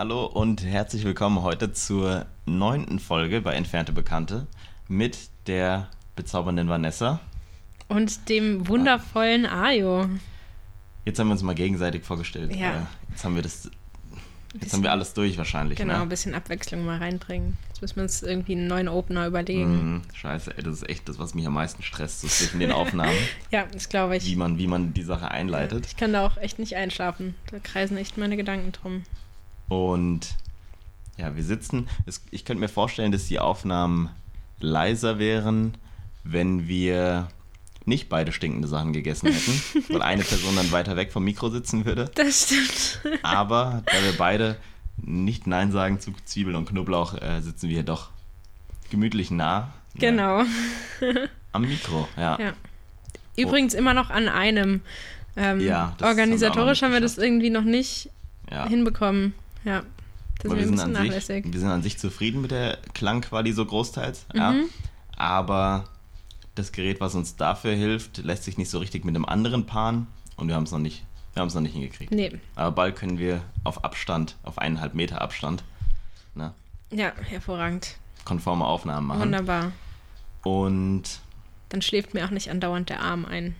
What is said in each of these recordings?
Hallo und herzlich willkommen heute zur neunten Folge bei Entfernte Bekannte mit der bezaubernden Vanessa. Und dem wundervollen Ayo. Jetzt haben wir uns mal gegenseitig vorgestellt. Ja. Äh, Jetzt haben wir das. Jetzt haben wir alles durch wahrscheinlich. Genau, ein Ne? bisschen Abwechslung mal reinbringen. Jetzt müssen wir uns irgendwie einen neuen Opener überlegen. Mhm, scheiße, ey, das ist echt das, was mich am meisten stresst, so zwischen den Aufnahmen, Ja, das glaube ich. wie man, wie man die Sache einleitet. Ich kann da auch echt nicht einschlafen. Da kreisen echt meine Gedanken drum. Und ja, wir sitzen. Es, ich könnte mir vorstellen, dass die Aufnahmen leiser wären, wenn wir nicht beide stinkende Sachen gegessen hätten, weil eine Person dann weiter weg vom Mikro sitzen würde. Das stimmt. Aber da wir beide nicht Nein sagen zu Zwiebeln und Knoblauch, äh, sitzen wir doch gemütlich nah ne, Genau. am Mikro. Ja. Ja. Übrigens immer noch an einem. Ähm, Ja, das organisatorisch haben wir haben wir das irgendwie noch nicht ja. hinbekommen. Ja. Das wir ist ein sind, bisschen an nachlässig. sich, wir sind an sich zufrieden mit der Klangquali so großteils. Ja. Mhm. Aber das Gerät, was uns dafür hilft, lässt sich nicht so richtig mit einem anderen paaren und wir haben es noch nicht, wir haben es noch nicht hingekriegt. Nee. Aber bald können wir auf Abstand, auf eineinhalb Meter Abstand, ne, Ja, hervorragend. konforme Aufnahmen machen. Wunderbar. Und Dann schläft mir auch nicht andauernd der Arm ein.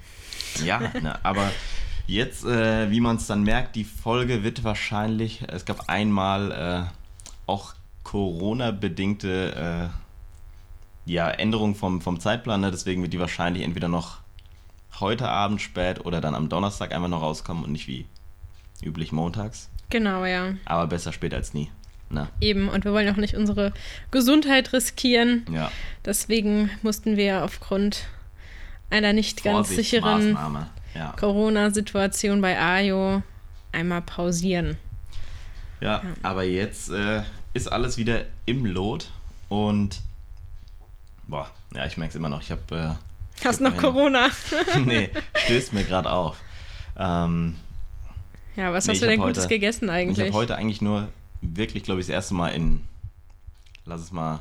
ja, ne, aber jetzt, äh, wie man es dann merkt, die Folge wird wahrscheinlich, es gab einmal äh, auch Corona-bedingte äh, ja, Änderungen vom, vom Zeitplan, ne? deswegen wird die wahrscheinlich entweder noch heute Abend spät oder dann am Donnerstag einfach noch rauskommen und nicht wie üblich montags. Genau, ja. Aber besser spät als nie. Ne? Eben. Und wir wollen auch nicht unsere Gesundheit riskieren. Ja, Deswegen mussten wir aufgrund einer nicht ganz sicheren. Ja. Corona-Situation bei Ayo einmal pausieren. Ja, aber jetzt äh, ist alles wieder im Lot und boah, ja, ich merke es immer noch. Ich habe äh, Hast noch meine- Corona? nee, stößt mir gerade auf. Ähm, Ja, was Nee, hast ich du denn hab Gutes heute- gegessen ich eigentlich? habe heute eigentlich nur wirklich, glaube ich, das erste Mal in, lass es mal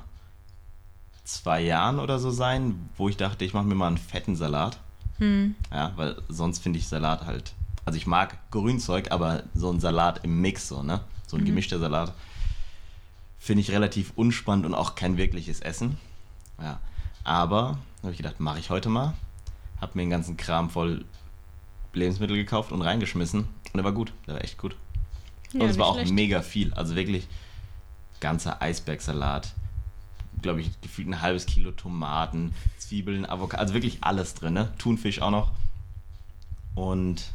zwei Jahren oder so sein, wo ich dachte, ich mache mir mal einen fetten Salat. Hm. Ja, weil sonst finde ich Salat halt. Also ich mag Grünzeug, aber so ein Salat im Mix, so, ne? So Mhm. ein gemischter Salat finde ich relativ unspannend und auch kein wirkliches Essen. Ja. Aber habe ich gedacht, mache ich heute mal. Habe mir den ganzen Kram voll Lebensmittel gekauft und reingeschmissen. Und der war gut, der war echt gut. Ja, und es war auch schlecht. mega viel. Also wirklich ganzer Eisbergsalat. Glaube ich, gefühlt ein halbes Kilo Tomaten, Zwiebeln, Avocado. Also wirklich alles drin, ne? Thunfisch auch noch. Und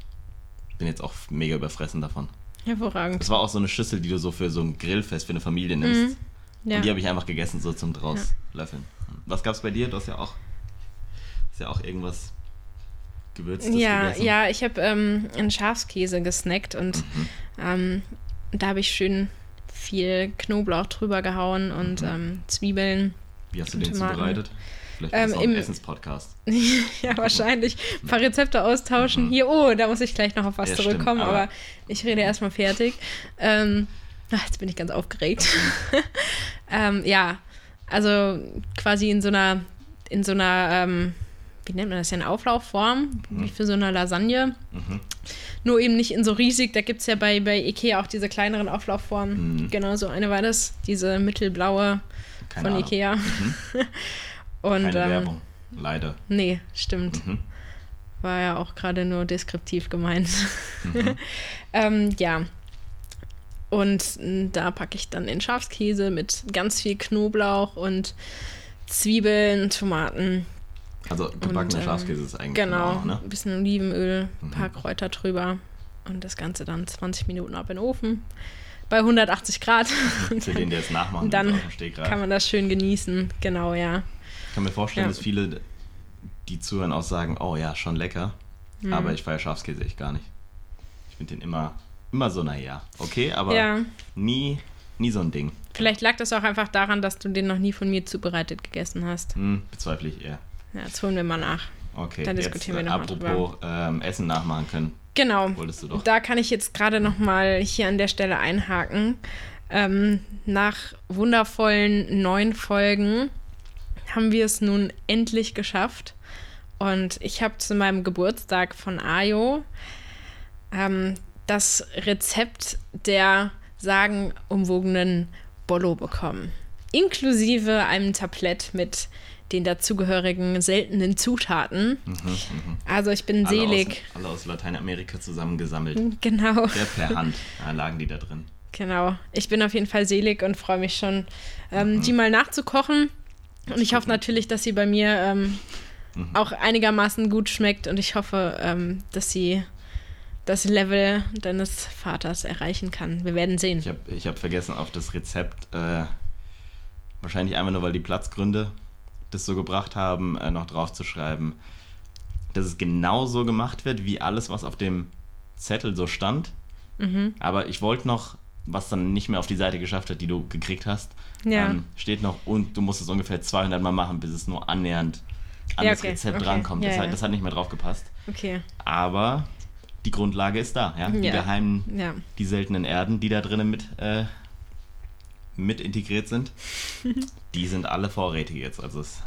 bin jetzt auch mega überfressen davon. Hervorragend. Das war auch so eine Schüssel, die du so für so ein Grillfest für eine Familie nimmst. Mhm. Ja. Und die habe ich einfach gegessen, so zum Drauslöffeln. Was gab's bei dir? Du hast ja auch, hast ja auch irgendwas Gewürztes Ja, gegessen. ja, ich habe ähm, einen Schafskäse gesnackt und Mhm. ähm, da habe ich schön viel Knoblauch drüber gehauen und Mhm. ähm, Zwiebeln. Wie hast du den Tomaten. zubereitet? Vielleicht Ähm, im- Essenspodcast. ja, wahrscheinlich. Ein paar Rezepte austauschen. Mhm. Hier, oh, da muss ich gleich noch auf was Ja, stimmt, zurückkommen, aber- aber, ich rede erstmal fertig. Ähm, ach, jetzt bin ich ganz aufgeregt. ähm, ja, also quasi in so einer, in so einer, ähm, wie nennt man das eine Auflaufform, wie für so eine Lasagne. Mhm. Nur eben nicht in so riesig. Da gibt es ja bei, bei Ikea auch diese kleineren Auflaufformen. Mhm. Genau, so eine war das. Diese mittelblaue Keine von Ahnung. Ikea. Mhm. Und, Keine ähm, Werbung. Leider. Nee, stimmt. Mhm. War ja auch gerade nur deskriptiv gemeint. Mhm. ähm, ja. Und da packe ich dann den Schafskäse mit ganz viel Knoblauch und Zwiebeln, Tomaten. Also gebackener ähm, Schafskäse ist eigentlich Genau, genau, ne? ein bisschen Olivenöl, ein paar Mhm. Kräuter drüber. Und das Ganze dann 20 Minuten ab in den Ofen. Bei 180 Grad. Für den, der es nachmachen und dann kann man das schön genießen. Genau, ja. Ich kann mir vorstellen, Ja. dass viele, die zuhören, auch sagen, oh ja, schon lecker. Mhm. Aber ich feiere Schafskäse echt gar nicht. Ich finde den immer, immer so, naja, okay, aber ja. nie, nie so ein Ding. Vielleicht lag das auch einfach daran, dass du den noch nie von mir zubereitet gegessen hast. Hm, bezweifle ich eher. Ja, jetzt holen wir mal nach. Okay, Dann jetzt diskutieren wir äh, noch mal apropos ähm, Essen nachmachen können, Genau. wolltest du doch. Da kann ich jetzt gerade noch mal hier an der Stelle einhaken. Ähm, nach wundervollen neun Folgen haben wir es nun endlich geschafft. Und ich habe zu meinem Geburtstag von Ayo ähm, das Rezept der sagenumwogenen Bollo bekommen. Inklusive einem Tablett mit den dazugehörigen seltenen Zutaten. Also ich bin Mhm, Alle selig. Aus, alle aus Lateinamerika zusammengesammelt. Genau. Der per Hand ja, lagen die da drin. Genau. Ich bin auf jeden Fall selig und freue mich schon, ähm, die mal nachzukochen. Und ich hoffe natürlich, dass sie bei mir ähm, auch einigermaßen gut schmeckt und ich hoffe, ähm, dass sie das Level deines Vaters erreichen kann. Wir werden sehen. Ich habe hab vergessen auf das Rezept, äh, wahrscheinlich einfach nur, weil die Platzgründe das so gebracht haben, äh, noch draufzuschreiben, dass es genau so gemacht wird, wie alles, was auf dem Zettel so stand. Mhm. Aber ich wollte noch, was dann nicht mehr auf die Seite geschafft hat, die du gekriegt hast, Ja. ähm, steht noch, und du musst es ungefähr 200 Mal machen, bis es nur annähernd an Ja, das okay, Rezept okay. rankommt. Ja, das. Hat, das hat nicht mehr drauf gepasst. Okay. Aber die Grundlage ist da, ja. Die geheimen, die seltenen Erden, die da drinnen mit, äh, mit integriert sind, die sind alle vorrätig jetzt. Also es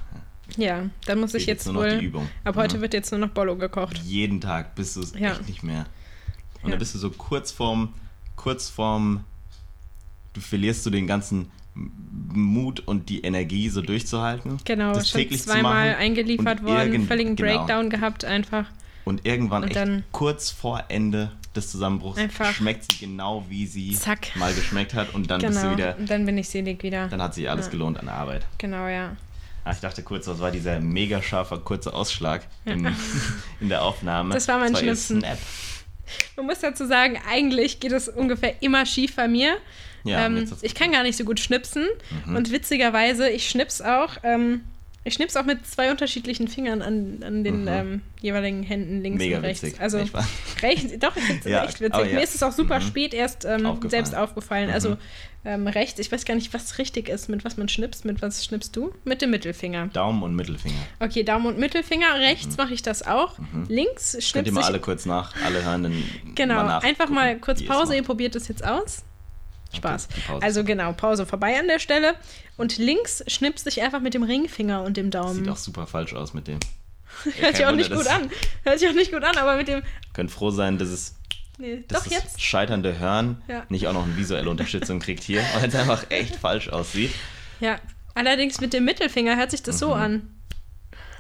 Ja, dann muss ich fehlt jetzt nur noch die wohl. Übung. Ab heute Ja. wird jetzt nur noch Bollo gekocht. Jeden Tag bist du es Ja. echt nicht mehr. Und Ja. dann bist du so kurz vorm, kurz vorm, du verlierst du den ganzen Mut und die Energie, so durchzuhalten. Genau, das schon täglich zweimal eingeliefert worden, völligen genau. Breakdown gehabt einfach. Und irgendwann Und echt dann- kurz vor Ende des Zusammenbruchs Einfach- schmeckt sie genau, wie sie Zack. mal geschmeckt hat und dann bist du Genau. wieder, Und dann bin ich selig wieder. dann hat sich alles Ja. gelohnt an der Arbeit. Genau, ja. Ah, ich dachte kurz, was war dieser mega scharfer kurze Ausschlag in, in der Aufnahme? Das war mein ihr Schnipsen. Snap. Man muss dazu sagen, eigentlich geht es ungefähr immer schief bei mir. Ja, ähm, ich kann gar nicht so gut schnipsen. Mhm. Und witzigerweise, ich schnips auch. Ähm, ich schnips auch mit zwei unterschiedlichen Fingern an, an den Mhm. ähm, jeweiligen Händen links Mega und rechts. witzig. Also rechts, doch, ich finde es Ja, echt witzig. ja. Mir ist es auch super Mhm. spät erst ähm, Aufgefallen. selbst aufgefallen. Mhm. Also ähm, rechts, ich weiß gar nicht, was richtig ist, mit was man schnipst. Mit was schnippst du? Mit dem Mittelfinger. Daumen und Mittelfinger. Okay, Daumen und Mittelfinger. Rechts mache ich das auch. Links Mhm. Könnt schnips ihr mal alle kurz nach, alle hören. dann Genau, mal einfach mal kurz Pause, ihr probiert es jetzt aus. Spaß. Pause also genau, Pause vorbei an der Stelle. Und links schnippst ich einfach mit dem Ringfinger und dem Daumen. Sieht auch super falsch aus mit dem. Hört sich auch nicht gut an. Hört sich auch nicht gut an, aber mit dem. Könnt froh sein, dass es Nee, dass doch das jetzt. scheiternde Hören Ja. nicht auch noch eine visuelle Unterstützung kriegt hier, weil es einfach echt falsch aussieht. Ja. Allerdings mit dem Mittelfinger hört sich das so Mhm. an.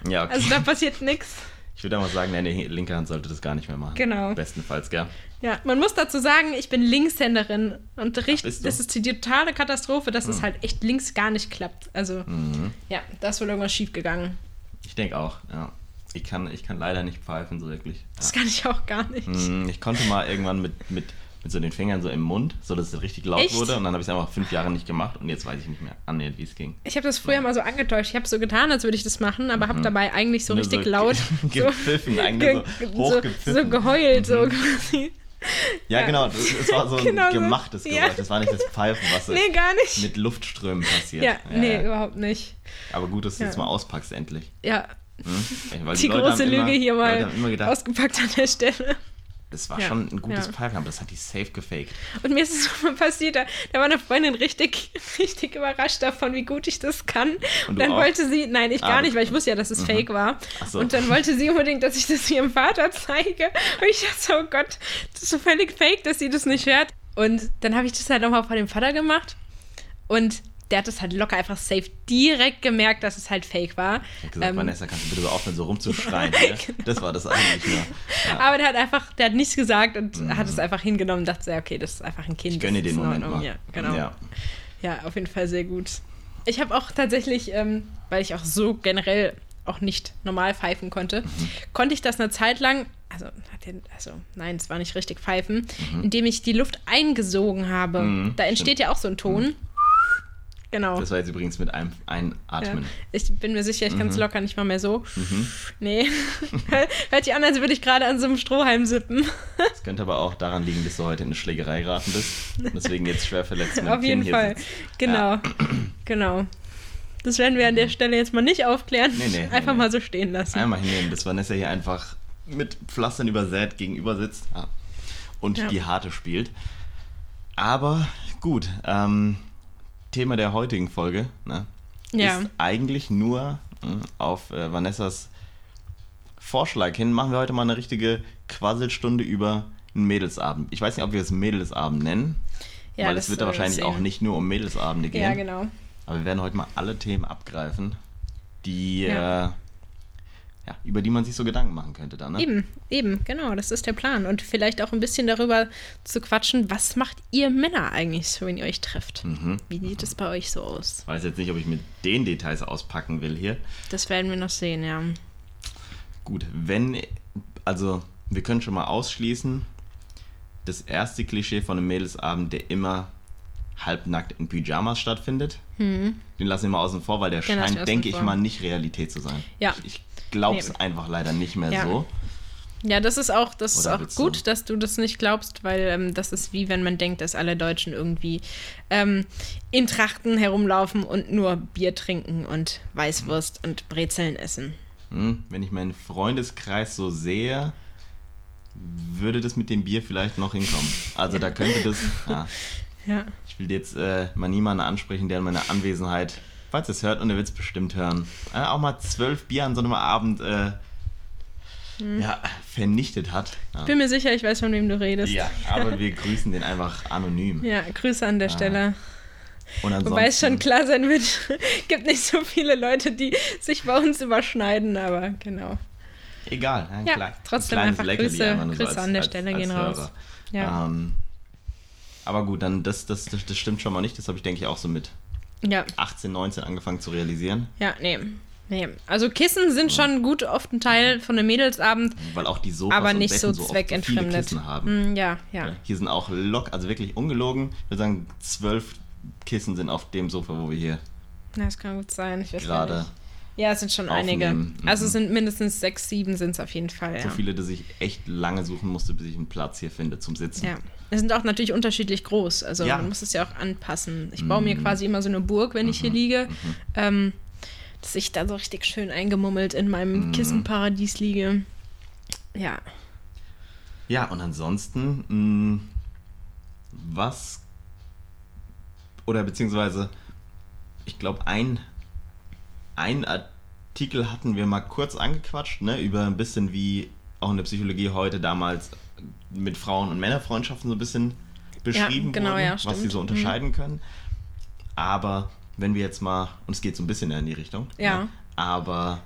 Ja, okay. Also da passiert nichts. Ich würde aber sagen, deine linke Hand sollte das gar nicht mehr machen. Genau. Bestenfalls, gell? Ja, man muss dazu sagen, ich bin Linkshänderin und richtig, das ist die totale Katastrophe, dass es halt echt links gar nicht klappt. Also, Mhm. ja, da ist wohl irgendwas schief gegangen. Ich denke auch, ja. Ich kann, ich kann leider nicht pfeifen, so wirklich. Das kann ich auch gar nicht. Mm, Ich konnte mal irgendwann mit, mit, mit so den Fingern so im Mund, so dass es richtig laut Echt? wurde. Und dann habe ich es einfach fünf Jahre nicht gemacht und jetzt weiß ich nicht mehr annähernd, wie es ging. Ich habe das früher mal so angetäuscht. Ich habe so getan, als würde ich das machen, aber habe dabei eigentlich so Nur richtig so laut ge- so, gepfiffen, so ge- so, hochgepfiffen. so geheult, so quasi. Ja, Ja. genau. Das, es war so ein Genau so. gemachtes Geräusch. Ja. Das war nicht das Pfeifen, was so Nee, gar nicht. mit Luftströmen passiert. Ja, nee, überhaupt nicht. Aber gut, dass du Ja. jetzt mal auspackst, endlich. Ja, Hm? Die Leute große Lüge immer, hier mal gedacht, ausgepackt an der Stelle. Das war Ja. schon ein gutes Ja. Aber das hat die safe gefaked. Und mir ist es schon mal passiert, da, da war eine Freundin richtig, richtig überrascht davon, wie gut ich das kann. Und, du dann auch? wollte sie, nein, ich Ah, gar nicht, weil ich wusste ja, dass es fake war. So. Und dann wollte sie unbedingt, dass ich das ihrem Vater zeige. Und ich dachte so, oh Gott, das ist so völlig fake, dass sie das nicht hört. Und dann habe ich das halt nochmal vor dem Vater gemacht. Und der hat das halt locker einfach safe direkt gemerkt, dass es halt fake war. Ich habe gesagt, Ähm, Vanessa, kannst du bitte so aufhören, so rumzuschreien? ne? Das war das eigentlich nur. Ja. Aber der hat einfach, der hat nichts gesagt und hat es einfach hingenommen und dachte, ja, okay, das ist einfach ein Kind. Ich gönne den Moment Ordnung. mal. Ja, genau. Ja. Ja, auf jeden Fall sehr gut. Ich habe auch tatsächlich, ähm, weil ich auch so generell auch nicht normal pfeifen konnte, Mhm. konnte ich das eine Zeit lang, also, also nein, es war nicht richtig pfeifen, Mhm. indem ich die Luft eingesogen habe. Mhm, da entsteht ja auch so ein Ton. Genau. Das war jetzt übrigens mit einem Ja. Einatmen. Ich bin mir sicher, ich kann es Mhm. locker nicht mal mehr so. Nee. Hört sich an, als würde ich gerade an so einem Strohhalm sippen. Es könnte aber auch daran liegen, dass du heute in eine Schlägerei geraten bist. Und deswegen jetzt schwer verletzt mit Auf jeden hier Fall. Genau. Genau. Das werden wir an der Stelle jetzt mal nicht aufklären. Nee, nee, nee, Einfach nee. mal so stehen lassen. Einmal hinnehmen, dass Vanessa hier einfach mit Pflastern übersät gegenüber sitzt ah, und Ja. die Harte spielt. Aber gut, ähm, Thema der heutigen Folge ne, Ja. ist eigentlich nur mh, auf äh, Vanessas Vorschlag hin, machen wir heute mal eine richtige Quasselstunde über einen Mädelsabend. Ich weiß nicht, ob wir es Mädelsabend nennen. Ja, weil es wird da wahrscheinlich auch nicht nur um Mädelsabende gehen. Ja, genau. Aber wir werden heute mal alle Themen abgreifen, die, Ja. äh, ja, über die man sich so Gedanken machen könnte dann, ne? Eben, eben, genau, das ist der Plan. Und vielleicht auch ein bisschen darüber zu quatschen, was macht ihr Männer eigentlich so, wenn ihr euch trefft? Mhm. Wie sieht es bei euch so aus? Weiß jetzt nicht, ob ich mit den Details auspacken will hier. Das werden wir noch sehen, ja. Gut, wenn, also wir können schon mal ausschließen, das erste Klischee von einem Mädelsabend, der immer halbnackt in Pyjamas stattfindet, den lassen wir mal außen vor, weil der Den scheint, denke ich mal, nicht Realität zu sein. Ja. Ich, ich glaube es Nee. einfach leider nicht mehr Ja. so. Ja, das ist auch, das ist auch gut, du? dass du das nicht glaubst, weil ähm, das ist wie wenn man denkt, dass alle Deutschen irgendwie ähm, in Trachten herumlaufen und nur Bier trinken und Weißwurst und Brezeln essen. Hm, wenn ich meinen Freundeskreis so sehe, würde das mit dem Bier vielleicht noch hinkommen. Also da könnte das. Ja, Ja. ich will jetzt äh, mal niemanden ansprechen, der in meiner Anwesenheit, falls er es hört, und er wird es bestimmt hören, äh, auch mal zwölf Bier an so einem Abend äh, ja, vernichtet hat. Ja. Bin mir sicher, ich weiß, von wem du redest. ja, aber wir grüßen den einfach anonym. Ja, Grüße an der Stelle. Und ansonsten, Wobei es schon klar sein wird, gibt nicht so viele Leute, die sich bei uns überschneiden, aber genau. Egal. Ja, ein klei- trotzdem kleines einfach Leckerli Grüße- einfach Grüße an der Stelle gehen raus. Ja. Ähm, aber gut, dann das, das, das, das stimmt schon mal nicht. Das habe ich, denke ich, auch so mit Ja, 18, 19 angefangen zu realisieren. ja, nee. Nee. Also Kissen sind schon gut oft ein Teil von einem Mädelsabend, Weil auch die Sofas aber und nicht so Betten so zweckentfremdet. Kissen haben. Hm, ja, ja. Hier sind auch lock, also wirklich ungelogen. Ich würde sagen, zwölf Kissen sind auf dem Sofa, wo wir hier Ja, Das kann gut sein. Ich weiß gar gerade nicht. Ja, es sind schon einige. aufnehmen. Mhm. Also es sind mindestens sechs, sieben sind es auf jeden Fall. so Ja. viele, dass ich echt lange suchen musste, bis ich einen Platz hier finde zum Sitzen. ja. Es sind auch natürlich unterschiedlich groß. Also Ja. man muss es ja auch anpassen. Ich baue mir Mhm. quasi immer so eine Burg, wenn ich hier liege. Ähm, dass ich da so richtig schön eingemummelt in meinem Mhm. Kissenparadies liege. Ja. Ja, und ansonsten, mh, was oder beziehungsweise, ich glaube, ein, ein Artikel hatten wir mal kurz angequatscht, ne, über ein bisschen wie auch in der Psychologie heute damals mit Frauen- und Männerfreundschaften so ein bisschen beschrieben genau, wurden, ja, was sie stimmt. Mhm. so unterscheiden können. Aber wenn wir jetzt mal, und es geht so ein bisschen in die Richtung, Ja. ne, aber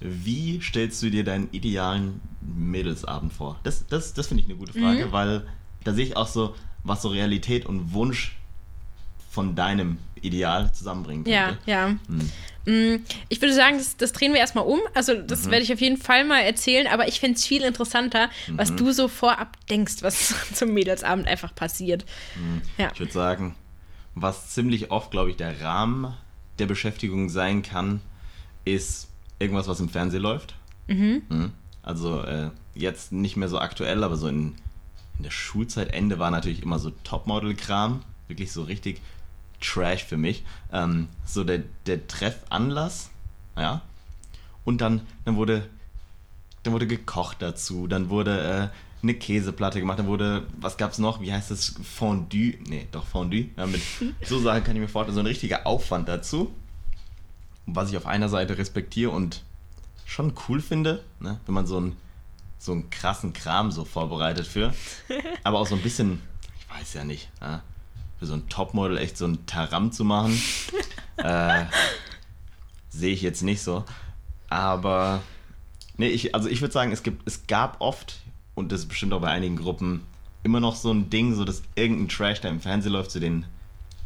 wie stellst du dir deinen idealen Mädelsabend vor? Das, das, das finde ich eine gute Mhm. Frage, weil da sehe ich auch so, was so Realität und Wunsch von deinem Ideal zusammenbringen Ja, könnte. ja. Hm. Mm, Ich würde sagen, das, das drehen wir erstmal um. Also, das Mhm. werde ich auf jeden Fall mal erzählen, aber ich finde es viel interessanter, was Mhm. du so vorab denkst, was zum Mädelsabend einfach passiert. Ja. Ich würde sagen, was ziemlich oft, glaube ich, der Rahmen der Beschäftigung sein kann, ist irgendwas, was im Fernsehen läuft. Mhm. Also äh, jetzt nicht mehr so aktuell, aber so in, in der Schulzeitende war natürlich immer so Topmodel-Kram. Wirklich so richtig Trash für mich. Ähm, so der, der Treffanlass, ja. Und dann, dann wurde dann wurde gekocht dazu, dann wurde äh, eine Käseplatte gemacht, dann wurde, was gab's noch, wie heißt das, Fondue, nee, doch Fondue, ja, mit so Sachen kann ich mir vorstellen, so ein richtiger Aufwand dazu, was ich auf einer Seite respektiere und schon cool finde, ne, wenn man so einen, so einen krassen Kram so vorbereitet für, aber auch so ein bisschen, ich weiß ja nicht, ja, für so ein Topmodel echt so ein Taram zu machen, äh, sehe ich jetzt nicht so, aber Nee, ich, also ich würde sagen, es, gibt, es gab oft, und das ist bestimmt auch bei einigen Gruppen, immer noch so ein Ding, so dass irgendein Trash, der im Fernsehen läuft, zu den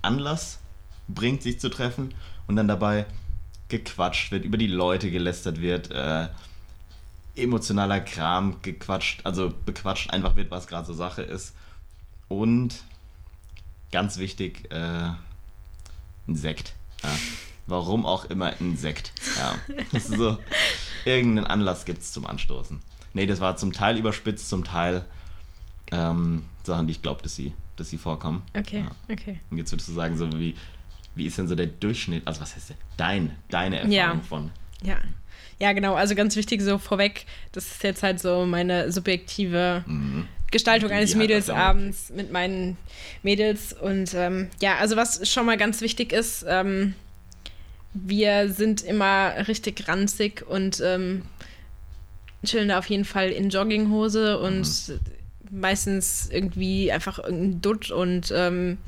Anlass bringt, sich zu treffen und dann dabei gequatscht wird, über die Leute gelästert wird, äh, emotionaler Kram gequatscht, also bequatscht einfach wird, was gerade so Sache ist. Und ganz wichtig, äh, ein Sekt. Ja. Warum auch immer ein Sekt. Ja. So, irgendeinen Anlass gibt es zum Anstoßen. Nee, das war zum Teil überspitzt, zum Teil ähm, Sachen, die ich glaube, dass sie, dass sie vorkommen. Okay, Ja. okay. Und jetzt würdest du sagen, so wie, wie ist denn so der Durchschnitt, also was heißt der, dein, deine Erfahrung Ja. von? Ja. Ja, genau. Also ganz wichtig so vorweg, das ist jetzt halt so meine subjektive Mhm. Gestaltung eines Mädelsabends mit meinen Mädels. Und ähm, ja, also was schon mal ganz wichtig ist, ähm, wir sind immer richtig ranzig und ähm, chillen da auf jeden Fall in Jogginghose und meistens irgendwie einfach irgendein Dutt und ähm,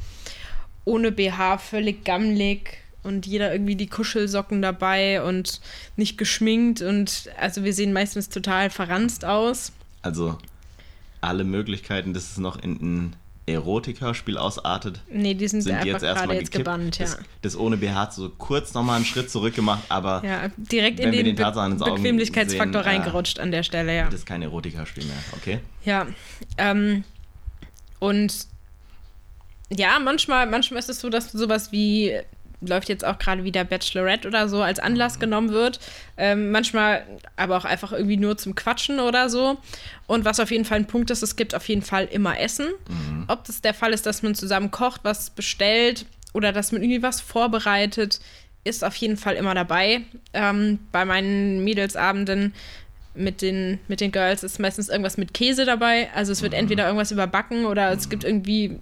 ohne BH, völlig gammelig und jeder irgendwie die Kuschelsocken dabei und nicht geschminkt und also wir sehen meistens total verranzt aus. Also alle Möglichkeiten, dass es noch in ein Erotikerspiel ausartet, Nee, die sind, sind einfach jetzt gerade erstmal jetzt gebannt, ja. das, das ohne BH hat so kurz nochmal einen Schritt zurück gemacht, aber Ja, direkt Wenn in wir den, den Be Tatsachen ins Auge Bequemlichkeitsfaktor sehen, äh, reingerutscht an der Stelle, ja. das ist kein Erotikerspiel mehr, okay? Ja. Ähm, und ja, manchmal, manchmal ist es so, dass sowas wie läuft jetzt auch gerade wieder Bachelorette oder so als Anlass genommen wird. Ähm, manchmal aber auch einfach irgendwie nur zum Quatschen oder so. Und was auf jeden Fall ein Punkt ist, es gibt auf jeden Fall immer Essen. Ob das der Fall ist, dass man zusammen kocht, was bestellt oder dass man irgendwie was vorbereitet, ist auf jeden Fall immer dabei. Ähm, bei meinen Mädelsabenden mit den, mit den Girls ist meistens irgendwas mit Käse dabei. Also es wird entweder irgendwas überbacken oder es gibt irgendwie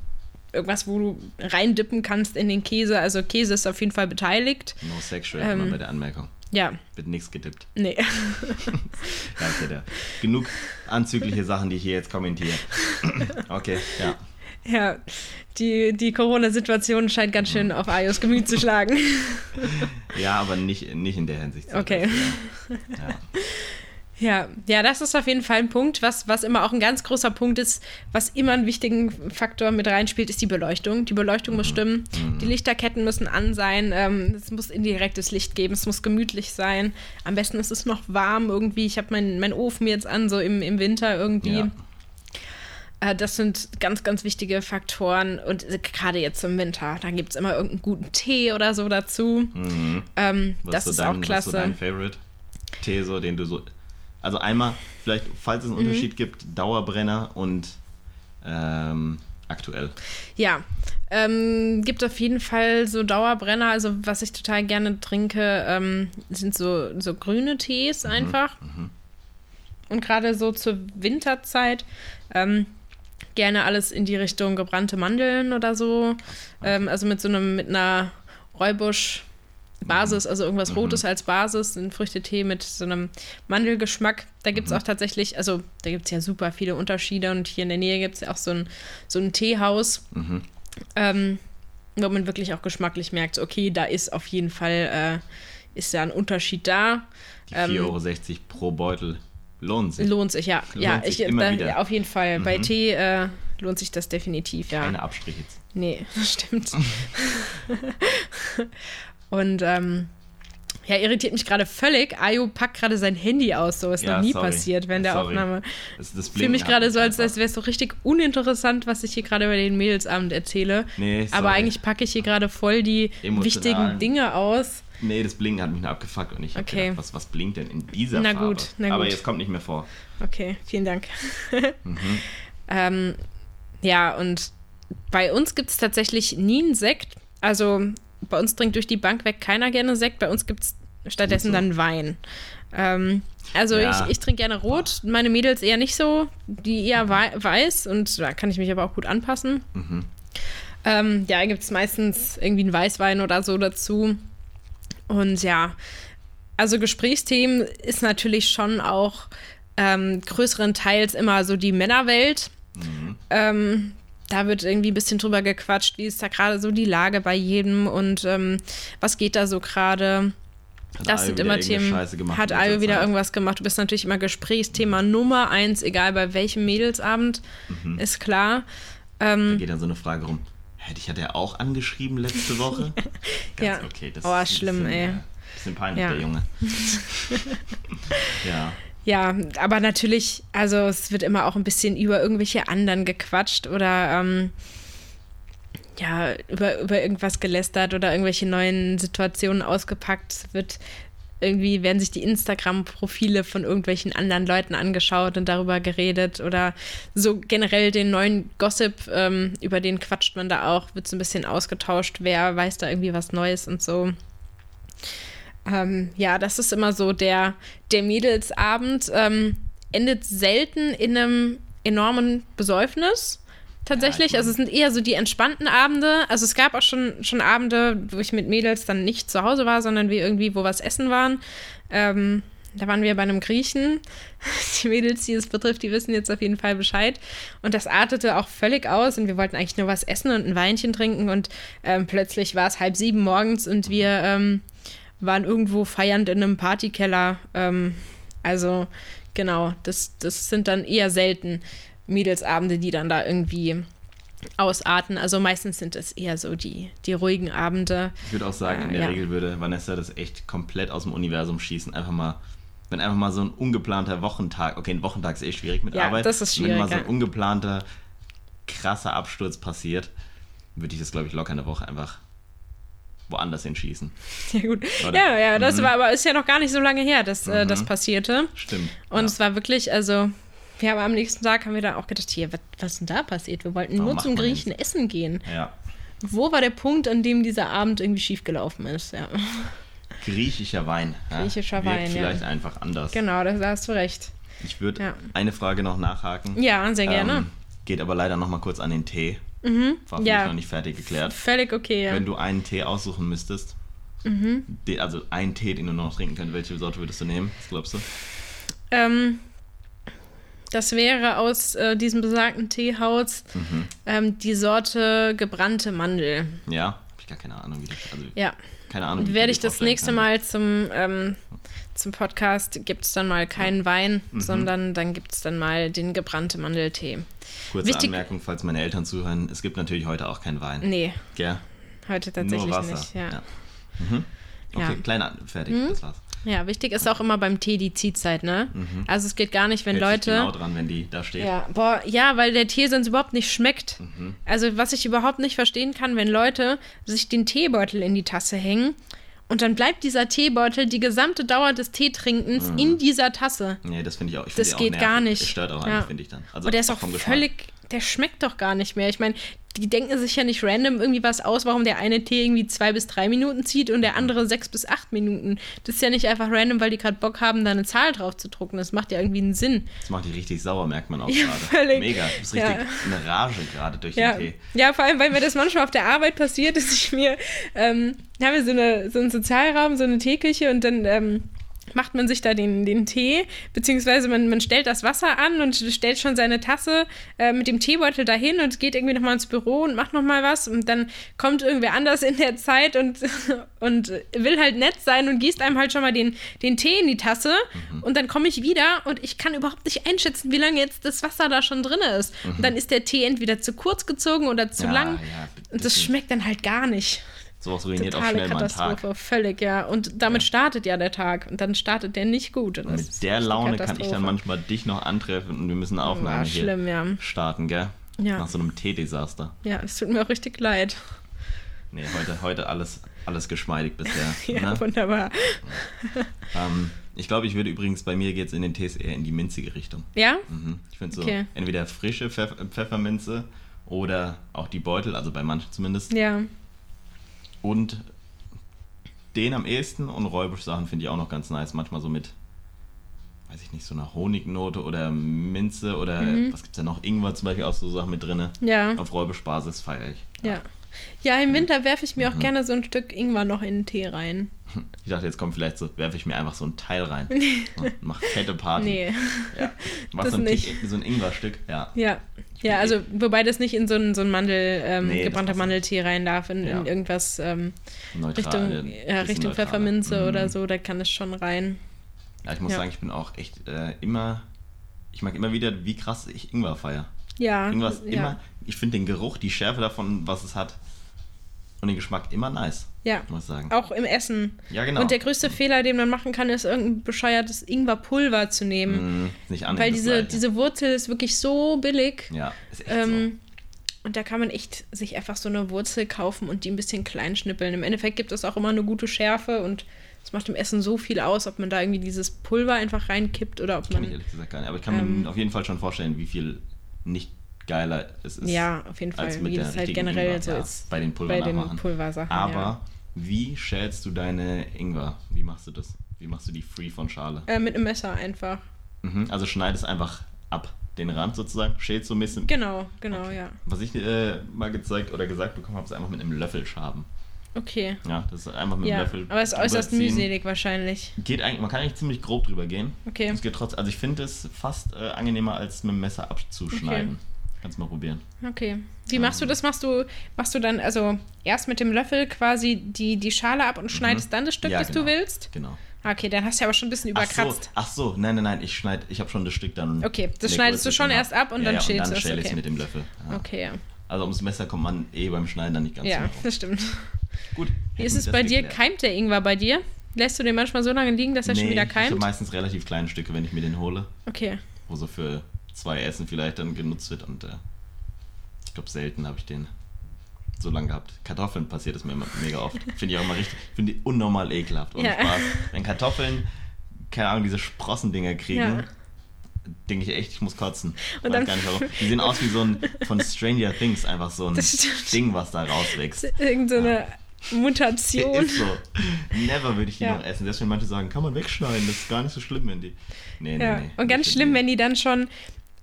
irgendwas, wo du reindippen kannst in den Käse. Also Käse ist auf jeden Fall beteiligt. No sexual, Ähm, immer bei der Anmerkung. Ja, Wird nichts getippt. nee. Ja, da. Genug anzügliche Sachen, die ich hier jetzt kommentiere. Okay, ja. Ja, die, die Corona-Situation scheint ganz schön auf Ayos Gemüt zu schlagen. Ja, aber nicht, nicht in der Hinsicht. Okay. Ja. Ja, ja, das ist auf jeden Fall ein Punkt, was, was immer auch ein ganz großer Punkt ist, was immer einen wichtigen Faktor mit reinspielt, ist die Beleuchtung. Die Beleuchtung muss stimmen, die Lichterketten müssen an sein, ähm, es muss indirektes Licht geben, es muss gemütlich sein. Am besten ist es noch warm irgendwie. Ich habe meinen mein Ofen jetzt an, so im, im Winter irgendwie. Ja. Äh, Das sind ganz, ganz wichtige Faktoren. Und äh, gerade jetzt im Winter, da gibt es immer irgendeinen guten Tee oder so dazu. Mhm. Ähm, das so ist dein, auch Was so klasse. dein Favorite? Tee, so, den du so. Also einmal, vielleicht, falls es einen Mhm. Unterschied gibt, Dauerbrenner und ähm, aktuell. Ja, ähm, gibt auf jeden Fall so Dauerbrenner. Also was ich total gerne trinke, ähm, sind so, so grüne Tees einfach. Und gerade so zur Winterzeit ähm, gerne alles in die Richtung gebrannte Mandeln oder so. Ähm, also mit so einem, mit einer Räubusch. Basis, also irgendwas Rotes als Basis, ein Früchtetee mit so einem Mandelgeschmack. Da gibt es auch tatsächlich, also da gibt es ja super viele Unterschiede und hier in der Nähe gibt es ja auch so ein, so ein Teehaus, Mhm. ähm, wo man wirklich auch geschmacklich merkt, okay, da ist auf jeden Fall, äh, ist ja ein Unterschied da. Die Ähm, 4,60 Euro pro Beutel lohnen sich. Lohnt sich, ja. Lohnt ja, sich ich, immer da, wieder. auf jeden Fall. Bei Mhm. Tee äh, lohnt sich das definitiv, ja. Keine Abstriche. Nee, stimmt. Und ähm, ja, irritiert mich gerade völlig. Ayo packt gerade sein Handy aus, so ist Ja, noch nie sorry. passiert während der Sorry. Aufnahme. Fühle mich gerade so, als, als wäre es so richtig uninteressant, was ich hier gerade über den Mädelsabend erzähle. Nee, sorry. Aber eigentlich packe ich hier gerade voll die Emotional. wichtigen Dinge aus. Nee, das Blinken hat mich nur abgefuckt und ich habe Okay. gedacht, was, was blinkt denn in dieser Na Farbe? gut, na Aber gut. jetzt kommt nicht mehr vor. Okay, vielen Dank. Mhm. ähm, ja, und bei uns gibt es tatsächlich nie einen Sekt. Also bei uns trinkt durch die Bank weg keiner gerne Sekt. Bei uns gibt es stattdessen so. dann Wein. Ähm, also Ja. ich, ich trinke gerne rot, meine Mädels eher nicht so, die eher wei weiß und da kann ich mich aber auch gut anpassen. Mhm. Ähm, ja, gibt es meistens irgendwie einen Weißwein oder so dazu. Und ja, also Gesprächsthemen ist natürlich schon auch ähm, größeren Teils immer so die Männerwelt. Mhm. Ähm, da wird irgendwie ein bisschen drüber gequatscht, wie ist da gerade so die Lage bei jedem und ähm, was geht da so gerade. Das Ayo sind immer Themen. Hat Ayo wieder Zeit? irgendwas gemacht. Du bist natürlich immer Gesprächsthema Nummer eins, egal bei welchem Mädelsabend, Mhm. ist klar. Da Ähm, geht dann so eine Frage rum. Hä, dich hat er auch angeschrieben letzte Woche? Ja. okay. Das Oh, ist schlimm, bisschen, ey. äh, Bisschen peinlich, Ja. der Junge. ja. Ja, aber natürlich, also es wird immer auch ein bisschen über irgendwelche anderen gequatscht oder ähm, ja, über, über irgendwas gelästert oder irgendwelche neuen Situationen ausgepackt. Es wird irgendwie werden sich die Instagram-Profile von irgendwelchen anderen Leuten angeschaut und darüber geredet oder so generell den neuen Gossip, ähm, über den quatscht man da auch, wird so ein bisschen ausgetauscht, wer weiß da irgendwie was Neues und so. Ähm, ja, das ist immer so der, der Mädelsabend. Ähm, endet selten in einem enormen Besäufnis. Tatsächlich, Ja, also es sind eher so die entspannten Abende. Also es gab auch schon, schon Abende, wo ich mit Mädels dann nicht zu Hause war, sondern wir irgendwie wo was essen waren. Ähm, da waren wir bei einem Griechen. Die Mädels, die es betrifft, die wissen jetzt auf jeden Fall Bescheid. Und das artete auch völlig aus. Und wir wollten eigentlich nur was essen und ein Weinchen trinken. Und ähm, plötzlich war es halb sieben morgens und wir ähm, waren irgendwo feiernd in einem Partykeller. Ähm, also genau, das, das sind dann eher selten Mädelsabende, die dann da irgendwie ausarten. Also meistens sind es eher so die, die ruhigen Abende. Ich würde auch sagen, Äh, in der ja. Regel würde Vanessa das echt komplett aus dem Universum schießen. Einfach mal, wenn einfach mal so ein ungeplanter Wochentag, okay, ein Wochentag ist eh schwierig mit Ja, Arbeit. das ist Wenn mal so schwierig, ein ungeplanter, krasser Absturz passiert, würde ich das, glaube ich, locker eine Woche einfach woanders hinschießen. Ja, gut. Oder? Ja, ja, das Mhm. war aber ist ja noch gar nicht so lange her, dass äh, das Mhm. passierte. Stimmt. Und ja. es war wirklich, also, wir haben am nächsten Tag haben wir dann auch gedacht, hier, was, was ist denn da passiert? Wir wollten Warum nur zum Griechen essen gehen. ja. Wo war der Punkt, an dem dieser Abend irgendwie schiefgelaufen ist? Ja, Griechischer Wein. Ja, Griechischer wirkt Wein, ja. vielleicht einfach anders. genau, da hast du recht. Ich würde Ja. eine Frage noch nachhaken. Ja, sehr gerne. Ähm, geht aber leider noch mal kurz an den Tee. War für Mhm. Ja. mich noch nicht fertig geklärt. Völlig okay, ja. Mhm. Wenn du einen Tee aussuchen müsstest, den, also einen Tee, den du noch trinken könntest, welche Sorte würdest du nehmen? Was glaubst du? Ähm, das wäre aus äh, diesem besagten Teehaus Mhm. ähm, die Sorte gebrannte Mandel. Ja, habe ich gar keine Ahnung, wie das. Also, Ja. Keine Ahnung. Werde ich dir das nächste. Mal zum, ähm, zum Podcast, gibt es dann mal keinen Wein, Mhm. sondern dann gibt es dann mal den gebrannte Mandeltee. Kurze wichtig- Anmerkung, falls meine Eltern zuhören: Es gibt natürlich heute auch keinen Wein. Nee, Gell? heute tatsächlich Nur Wasser. nicht. Ja. Ja. Mhm. Okay, Ja. Mhm. kleiner, fertig, das war's. ja, wichtig ist auch immer beim Tee die Ziehzeit, ne? Also es geht gar nicht, wenn Mhm. Hält Leute. Genau dran, wenn die da steht. Ja, boah, ja, weil der Tee sonst überhaupt nicht schmeckt. Mhm. Also, was ich überhaupt nicht verstehen kann, wenn Leute sich den Teebeutel in die Tasse hängen und dann bleibt dieser Teebeutel die gesamte Dauer des Teetrinkens in dieser Tasse. Nee, das finde ich auch. Ich Das die geht auch gar nervig. nicht. Das stört auch Ja. finde ich dann. Also Und der ist auch vom Geschmack. völlig, der schmeckt doch gar nicht mehr. Ich meine, die denken sich ja nicht random irgendwie was aus, warum der eine Tee irgendwie zwei bis drei Minuten zieht und der andere sechs bis acht Minuten. Das ist ja nicht einfach random, weil die gerade Bock haben, da eine Zahl drauf zu drucken. Das macht ja irgendwie einen Sinn. Das macht die richtig sauer, merkt man auch Ja, gerade. völlig. Mega. Du bist Ja. richtig in Rage gerade durch Ja. den Tee. ja, vor allem, weil mir das manchmal auf der Arbeit passiert, dass ich mir, ähm, haben wir so, eine, so einen Sozialraum, so eine Teeküche und dann ähm, macht man sich da den, den Tee, beziehungsweise man, man stellt das Wasser an und stellt schon seine Tasse äh, mit dem Teebeutel dahin und geht irgendwie nochmal ins Büro und macht nochmal was und dann kommt irgendwer anders in der Zeit und, und will halt nett sein und gießt einem halt schon mal den, den Tee in die Tasse Mhm. und dann komme ich wieder und ich kann überhaupt nicht einschätzen, wie lange jetzt das Wasser da schon drin ist. Und dann ist der Tee entweder zu kurz gezogen oder zu Mhm. Ja, lang ja, und das schmeckt dann halt gar nicht. Sowas ruiniert auch Totale schnell mal einen Tag. Katastrophe, völlig, ja. Und damit startet ja der Tag und dann startet der nicht gut. Und mit der Laune kann ich dann Katastrophe. manchmal dich noch antreffen und wir müssen eine Aufnahme War hier schlimm, ja. starten, gell? Ja. Nach so einem Teedesaster. Ja, es tut mir auch richtig leid. Nee, heute, heute alles, alles geschmeidig bisher. Ja, ne? wunderbar. ähm, ich glaube, ich würde übrigens, bei mir geht es in den Tees eher in die minzige Richtung. Ja? Mhm. Ich finde so Okay. entweder frische Pfeff Pfefferminze oder auch die Beutel, also bei manchen zumindest. Ja. Und den am ehesten und Räubusch-Sachen finde ich auch noch ganz nice. Manchmal so mit, weiß ich nicht, so einer Honignote oder Minze oder Mhm. was gibt es da noch? Ingwer zum Beispiel auch so Sachen mit drin. Ja. Auf Räubusch-Basis feiere ich. Ja. Ja, im Winter werfe ich mir Mhm. auch gerne so ein Stück Ingwer noch in den Tee rein. Ich dachte, jetzt kommt vielleicht so, werfe ich mir einfach so ein Teil rein und mach fette Party. Nee. Ja. Mach Das so ein, nicht. Tick- so ein Ingwerstück, ja. Ja. Ja, also wobei das nicht in so ein, so ein Mandel, ähm, Nee, gebrannter Mandeltee rein darf, in, Ja. in irgendwas ähm, Richtung, äh, ja, bisschen Richtung. Pfefferminze Mhm. oder so, da kann es schon rein. Ja, ich muss Ja. sagen, ich bin auch echt äh, immer, ich mag immer wieder, wie krass ich Ingwer feiere. Ja. Irgendwas ja. immer, ich finde den Geruch, die Schärfe davon, was es hat und den Geschmack immer nice, Ja. muss ich sagen. Auch im Essen. Ja, genau. Und der größte Fehler, den man machen kann, ist irgendein bescheuertes Ingwerpulver zu nehmen. Mm, nicht annähernd Weil diese, diese Wurzel ist wirklich so billig. Ja, ist echt Ähm, Und da kann man echt sich einfach so eine Wurzel kaufen und die ein bisschen klein schnippeln. Im Endeffekt gibt es auch immer eine gute Schärfe und es macht im Essen so viel aus, ob man da irgendwie dieses Pulver einfach reinkippt oder ob so. Kann ich man. ehrlich gesagt gar nicht. Aber ich kann ähm, mir auf jeden Fall schon vorstellen, wie viel nicht geiler es ist. Ja, auf jeden als Fall, mit wie der das halt generell Ingwer, so ja, ist bei den bei den. Pulversachen. Aber ja. wie schälst du deine Ingwer? Wie machst du das? Wie machst du die free von Schale? Äh, mit einem Messer einfach. Mhm, also schneidest einfach ab, den Rand sozusagen, schälst so ein bisschen. Genau, genau, Okay. ja. Was ich äh, mal gezeigt oder gesagt bekommen habe, ist einfach mit einem Löffel schaben. Okay. Ja, das ist einfach mit Ja, Löffel. aber es ist äußerst mühselig wahrscheinlich. Geht eigentlich, man kann eigentlich ziemlich grob drüber gehen. Okay. Es geht trotz, also ich finde es fast äh, angenehmer als mit dem Messer abzuschneiden. Kannst mal probieren. Okay. Wie machst du das? Machst du, machst du dann also erst mit dem Löffel quasi die, die Schale ab und schneidest dann das Stück, Mhm. Ja, das genau. du willst? Genau. Okay, dann hast du ja aber schon ein bisschen Ach so, überkratzt. ach so, nein, nein, nein, ich schneide, ich habe schon das Stück dann. Okay, das schneidest du schon erst ab und ja, dann ja, schälst du dann es, schäle ich okay. mit dem Löffel. Ja. Okay, ja. Also ums Messer kommt man eh beim Schneiden dann nicht ganz Ja, das stimmt. Gut. Wie ist es bei dir? geklärt. Keimt der Ingwer bei dir? Lässt du den manchmal so lange liegen, dass er schon Nee, wieder Ich habe keimt? meistens relativ kleine Stücke, wenn ich mir den hole, Okay. wo so für zwei Essen vielleicht dann genutzt wird und äh, ich glaube selten habe ich den so lange gehabt. Kartoffeln passiert es mir immer mega oft. Finde ich auch immer richtig, finde ich unnormal ekelhaft. Und Ja. Spaß. Wenn Kartoffeln, keine Ahnung, diese Sprossendinger kriegen, Ja. denke ich echt, ich muss kotzen. Und Weiß gar nicht warum. Die sehen aus wie so ein von Stranger Things, einfach so ein. Ding, was da rauswächst. Irgend so eine Mutation. Ist so. Never würde ich die Ja. noch essen. Selbst wenn manche sagen, kann man wegschneiden, das ist gar nicht so schlimm, wenn die. Nee, nee, Ja. nee. Und ganz schlimm, wenn die dann schon,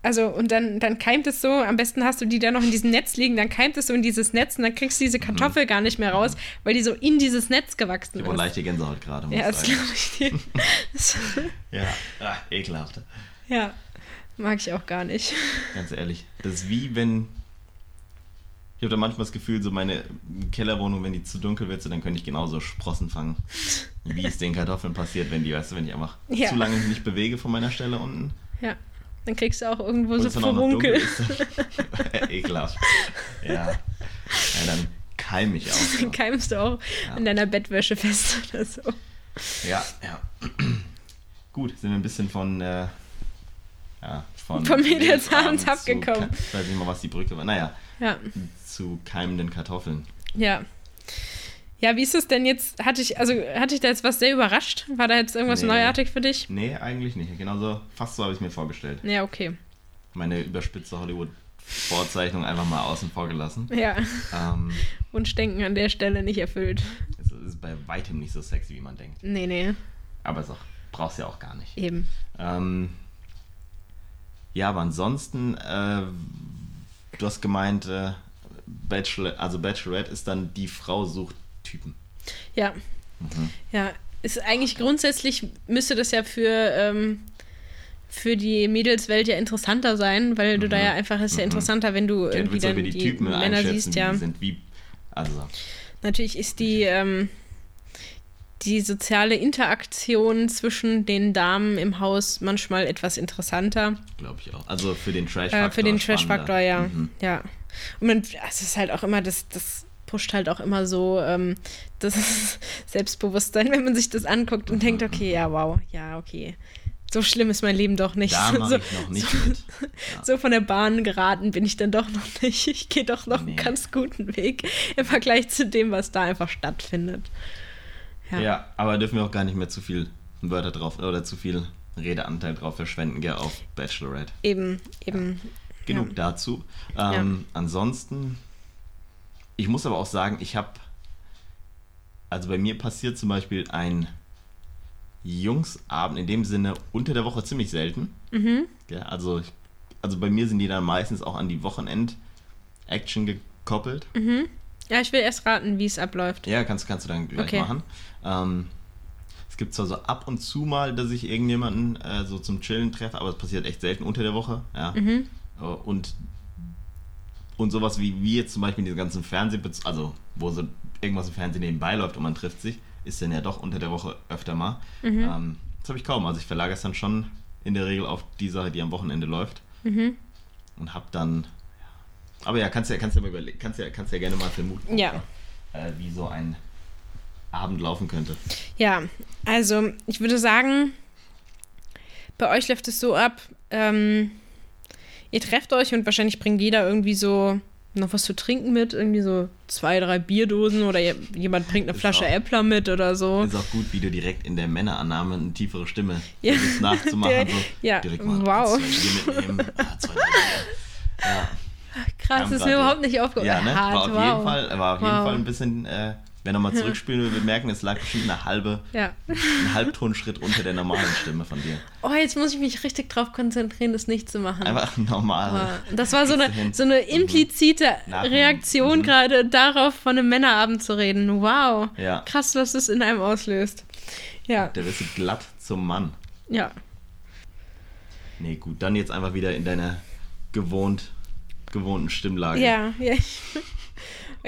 also und dann, dann keimt es so, am besten hast du die dann noch in diesem Netz liegen, dann keimt es so in dieses Netz und dann kriegst du diese Kartoffel gar nicht mehr raus, weil die so in dieses Netz gewachsen ist. leichte Gänsehaut gerade. Ja, das glaube ich Ja, ah, ekelhaft. ja, mag ich auch gar nicht. Ganz ehrlich. Das ist wie wenn. Ich habe da manchmal das Gefühl, so meine Kellerwohnung, wenn die zu dunkel wird, so, dann könnte ich genauso Sprossen fangen. Wie es den Kartoffeln passiert, wenn die, weißt du, wenn ich einfach Ja. zu lange mich nicht bewege von meiner Stelle unten. Ja, dann kriegst du auch irgendwo Und so Furunkel. Ekelhaft. Ja. ja. Dann keim ich auch. Dann keimst du auch Ja. in deiner Bettwäsche fest oder so. Ja, ja. Gut, sind wir ein bisschen von. Äh, ja, von. Vom Mädelsabend zu- abgekommen. Ich weiß nicht mal, was die Brücke war. Naja, Ja, zu keimenden Kartoffeln. ja. Ja, wie ist es denn jetzt? Hatte ich, also hatte ich da jetzt was sehr überrascht? War da jetzt irgendwas Nee. neuartig für dich? Nee, eigentlich nicht. Genauso, fast so habe ich es mir vorgestellt. Ja, okay. Meine überspitzte Hollywood-Vorzeichnung einfach mal außen vor gelassen. Ja, Ähm, Wunschdenken an der Stelle nicht erfüllt. es ist bei weitem nicht so sexy, wie man denkt. Nee, nee, Aber es auch, brauchst ja auch gar nicht. eben. Ähm, ja, aber ansonsten, äh, du hast gemeint, äh, Bachelor, also Bachelorette ist dann die Frau sucht Typen. Ja. Mhm. Ja, ist eigentlich grundsätzlich müsste das ja für, ähm, für die Mädelswelt ja interessanter sein, weil du da ja einfach ist ja Mhm. interessanter, wenn du Ja, irgendwie dann die, die Typen Männer siehst, ja. sind, wie, also, Natürlich ist die, ähm, die soziale Interaktion zwischen den Damen im Haus manchmal etwas interessanter. glaube ich auch. Also für den Trash-Faktor. Äh, für den. Trash-Faktor, ja. Mhm. Ja. Und man, es ist halt auch immer, das, das pusht halt auch immer so ähm, das Selbstbewusstsein, wenn man sich das anguckt und denkt, okay, ja, wow, ja, okay. So schlimm ist mein Leben doch nicht. Da so, ich noch nicht mit. Ja. so von der Bahn geraten bin ich dann doch noch nicht. Ich gehe doch noch Nee. einen ganz guten Weg im Vergleich zu dem, was da einfach stattfindet. Ja. Ja. aber dürfen wir auch gar nicht mehr zu viel Wörter drauf oder zu viel Redeanteil drauf verschwenden, gell, auf Bachelorette. Eben, eben. Genug Ja. dazu. Ähm, Ansonsten, ich muss aber auch sagen, ich habe, also bei mir passiert zum Beispiel ein Jungsabend in dem Sinne unter der Woche ziemlich selten. Mhm. Ja, also, also bei mir sind die dann meistens auch an die Wochenend-Action gekoppelt. Mhm. Ja, ich will erst raten, wie es abläuft. Ja, kannst, kannst du dann gleich Okay. machen. Ähm, es gibt zwar so ab und zu mal, dass ich irgendjemanden äh, so zum Chillen treffe, aber es passiert echt selten unter der Woche. Ja. Mhm. Äh, Und, und sowas wie, jetzt zum Beispiel diese ganzen Fernseh, also wo so irgendwas im Fernsehen nebenbei läuft und man trifft sich, ist dann ja doch unter der Woche öfter mal. Mhm. Ähm, das habe ich kaum. Also ich verlagere es dann schon in der Regel auf die Sache, die am Wochenende läuft. Mhm. Und hab dann. Aber ja, kannst ja, kannst ja mal überlegen, kannst ja, kannst ja gerne mal vermuten, Ja. äh, wie so ein Abend laufen könnte. Ja, also ich würde sagen, bei euch läuft es so ab, ähm, ihr trefft euch und wahrscheinlich bringt jeder irgendwie so noch was zu trinken mit, irgendwie so zwei, drei Bierdosen oder je- jemand bringt eine Flasche auch- Äppler mit oder so. Ist auch gut, wie du direkt in der Männerannahme eine tiefere Stimme Ja. nachzumachen. Der- so ja, direkt mal wow. zwei Bier mitnehmen. Ah, zwei, drei Bier. Ja. Krass, ist mir überhaupt nicht aufgefallen. Ja, ne? Hart, War auf wow. jeden Fall, war auf jeden Wow. Fall ein bisschen, äh, Wer nochmal zurückspielen will, wird merken, es lag bestimmt eine halbe, Ja. einen Halbtonschritt unter der normalen Stimme von dir. Oh, jetzt muss ich mich richtig drauf konzentrieren, das nicht zu machen. Einfach normal. Oh, das war so eine, so eine implizite Nach dem- Reaktion Mhm. gerade darauf, von einem Männerabend zu reden. Wow. Ja. Krass, was das in einem auslöst. Ja, Der wirst du glatt zum Mann. ja. Nee, gut, dann jetzt einfach wieder in deiner gewohnt, gewohnten Stimmlage. Ja, ja.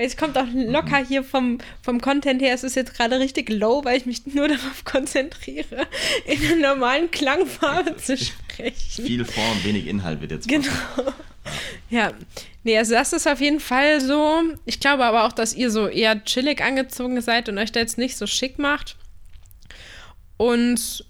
Es kommt auch locker hier vom, vom Content her. Es ist jetzt gerade richtig low, weil ich mich nur darauf konzentriere, in der normalen Klangfarbe zu sprechen. Viel Form, wenig Inhalt wird jetzt. Genau. Ja, nee, also das ist auf jeden Fall so. Ich glaube aber auch, dass ihr so eher chillig angezogen seid und euch da jetzt nicht so schick macht. Und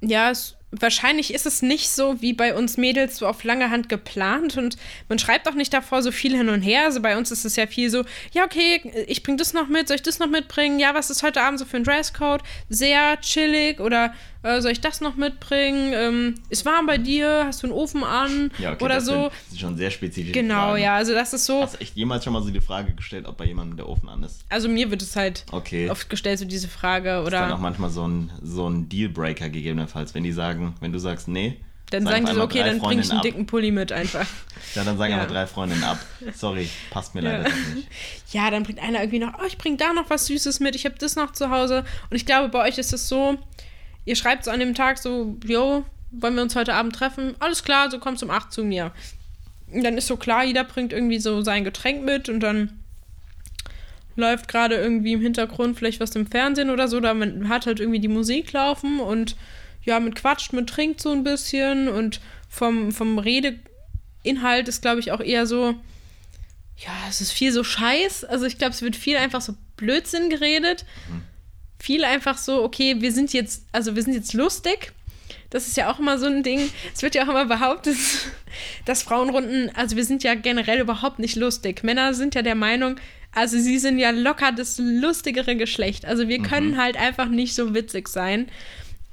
ja, es, wahrscheinlich ist es nicht so wie bei uns Mädels so auf lange Hand geplant und man schreibt auch nicht davor so viel hin und her. Also bei uns ist es ja viel so, ja, okay, ich bring das noch mit, soll ich das noch mitbringen? Ja, was ist heute Abend so für ein Dresscode? Sehr chillig oder äh, soll ich das noch mitbringen? Ähm, ist warm bei dir? Hast du einen Ofen an? Ja, okay, oder das so. Sind, das sind schon sehr spezifische Genau, Fragen. ja, also das ist so. Hast du echt jemals schon mal so die Frage gestellt, ob bei jemandem der Ofen an ist? Also mir wird es halt Okay. oft gestellt, so diese Frage. Ist dann auch Oder manchmal so ein, so ein Dealbreaker gegebenenfalls, wenn die sagen, wenn du sagst, nee. dann sag sagen die so, okay, dann bring ich einen ab. dicken Pulli mit einfach. Ja, dann sagen Ja. aber drei Freundinnen ab. Sorry, passt mir Ja. leider nicht. Ja, dann bringt einer irgendwie noch, oh, ich bring da noch was Süßes mit, ich habe das noch zu Hause. Und ich glaube, bei euch ist es so, ihr schreibt so an dem Tag so, jo, wollen wir uns heute Abend treffen? Alles klar, so kommst um 8 zu mir. Und dann ist so klar, jeder bringt irgendwie so sein Getränk mit und dann läuft gerade irgendwie im Hintergrund vielleicht was im Fernsehen oder so, oder man hat halt irgendwie die Musik laufen und ja, man quatscht, man trinkt so ein bisschen und vom, vom Redeinhalt ist, glaube ich, auch eher so, ja, es ist viel so Scheiß. Also ich glaube, es wird viel einfach so Blödsinn geredet. Viel einfach so, okay, wir sind jetzt, also wir sind jetzt lustig. Das ist ja auch immer so ein Ding. Es wird ja auch immer behauptet, dass Frauenrunden, also wir sind ja generell überhaupt nicht lustig. Männer sind ja der Meinung, also sie sind ja locker das lustigere Geschlecht. Also wir können halt einfach nicht so witzig sein.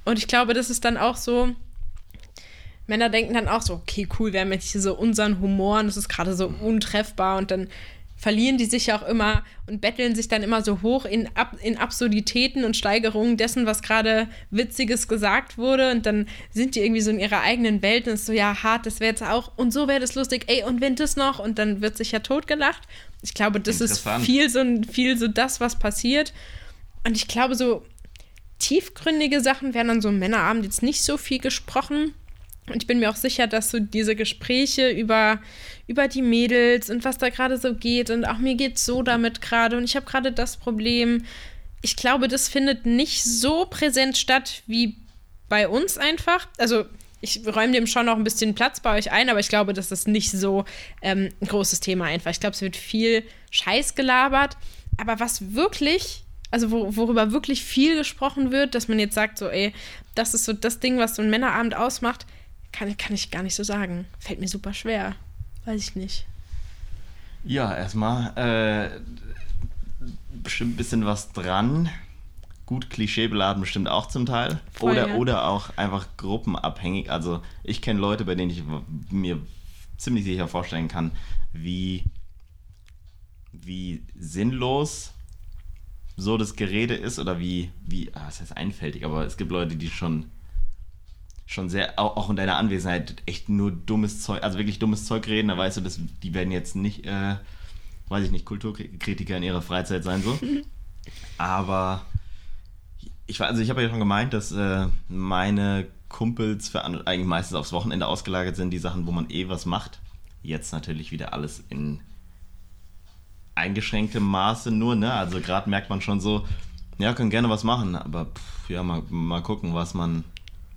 Und ich glaube, das ist dann auch so, Männer denken dann auch so, okay, cool, wir haben jetzt hier so unseren Humor und das ist gerade so untreffbar und dann verlieren die sich ja auch immer und betteln sich dann immer so hoch in, Ab in Absurditäten und Steigerungen dessen, was gerade Witziges gesagt wurde. Und dann sind die irgendwie so in ihrer eigenen Welt und es ist so, ja, hart, das wäre jetzt auch. Und so wäre das lustig, ey, und wenn das noch? Und dann wird sich ja totgelacht. Ich glaube, das ist viel so, viel so das, was passiert. Und ich glaube, so tiefgründige Sachen werden an so Männerabend jetzt nicht so viel gesprochen. Und ich bin mir auch sicher, dass so diese Gespräche über, über die Mädels und was da gerade so geht und auch mir geht so damit gerade und ich habe gerade das Problem. Ich glaube, das findet nicht so präsent statt wie bei uns einfach. Also ich räume dem schon noch ein bisschen Platz bei euch ein, aber ich glaube, das ist nicht so ähm, ein großes Thema einfach. Ich glaube, es wird viel Scheiß gelabert. Aber was wirklich, also wo, worüber wirklich viel gesprochen wird, dass man jetzt sagt, so, ey, das ist so das Ding, was so ein Männerabend ausmacht, kann, kann ich gar nicht so sagen. Fällt mir super schwer. Weiß ich nicht. Ja, erstmal äh, bestimmt ein bisschen was dran. Gut klischeebeladen bestimmt auch zum Teil. Voll, oder, ja. oder auch einfach gruppenabhängig. Also ich kenne Leute, bei denen ich mir ziemlich sicher vorstellen kann, wie, wie sinnlos so das Gerede ist oder wie, wie, ah, das heißt einfältig, aber es gibt Leute, die schon schon sehr, auch, in deiner Anwesenheit, echt nur dummes Zeug, also wirklich dummes Zeug reden, da weißt du, dass, die werden jetzt nicht, äh, weiß ich nicht, Kulturkritiker in ihrer Freizeit sein, so. Aber ich also ich habe ja schon gemeint, dass äh, meine Kumpels für eigentlich meistens aufs Wochenende ausgelagert sind, die Sachen, wo man eh was macht. Jetzt natürlich wieder alles in eingeschränktem Maße nur, ne? Also gerade merkt man schon so, ja, können gerne was machen, aber pff, ja, mal, mal gucken, was man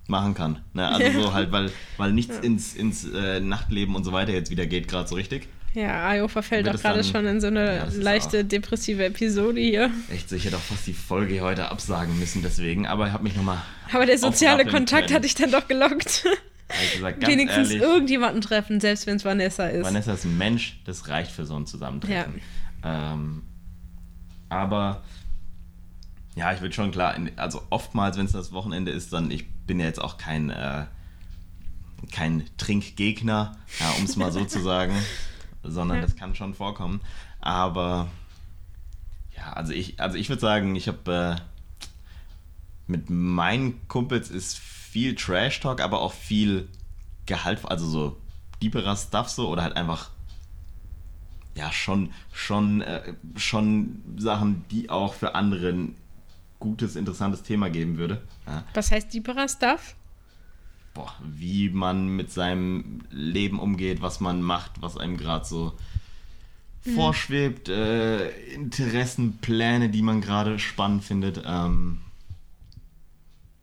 machen kann. Ne? Also so halt, weil, weil nichts ins, ins äh, Nachtleben und so weiter jetzt wieder geht, gerade so richtig. Ja, Ayo verfällt es gerade schon in so eine Ja, leichte depressive Episode hier. Echt so, ich hätte auch fast die Folge heute absagen müssen deswegen, aber ich habe mich nochmal Aber der soziale Kontakt können. hat dich dann doch gelockt. Gesagt, Wenigstens ehrlich, irgendjemanden treffen, selbst wenn es Vanessa ist. Vanessa ist ein Mensch, das reicht für so ein Zusammentreffen. Ähm, aber ja, ich würde schon klar, also oftmals, wenn es das Wochenende ist, dann, ich bin ja jetzt auch kein, äh, kein Trinkgegner, ja, um es mal so zu sagen, sondern Ja. das kann schon vorkommen. Aber Ja, also ich, also ich würde sagen, ich habe äh, mit meinen Kumpels ist viel Trash-Talk, aber auch viel Gehalt, also so deeperer Stuff so oder halt einfach ja schon schon äh, schon Sachen, die auch für andere ein gutes, interessantes Thema geben würde. Ja. Was heißt deeperer Stuff? Boah, wie man mit seinem Leben umgeht, was man macht, was einem gerade so mhm. vorschwebt, äh, Interessen, Pläne, die man gerade spannend findet. Ähm,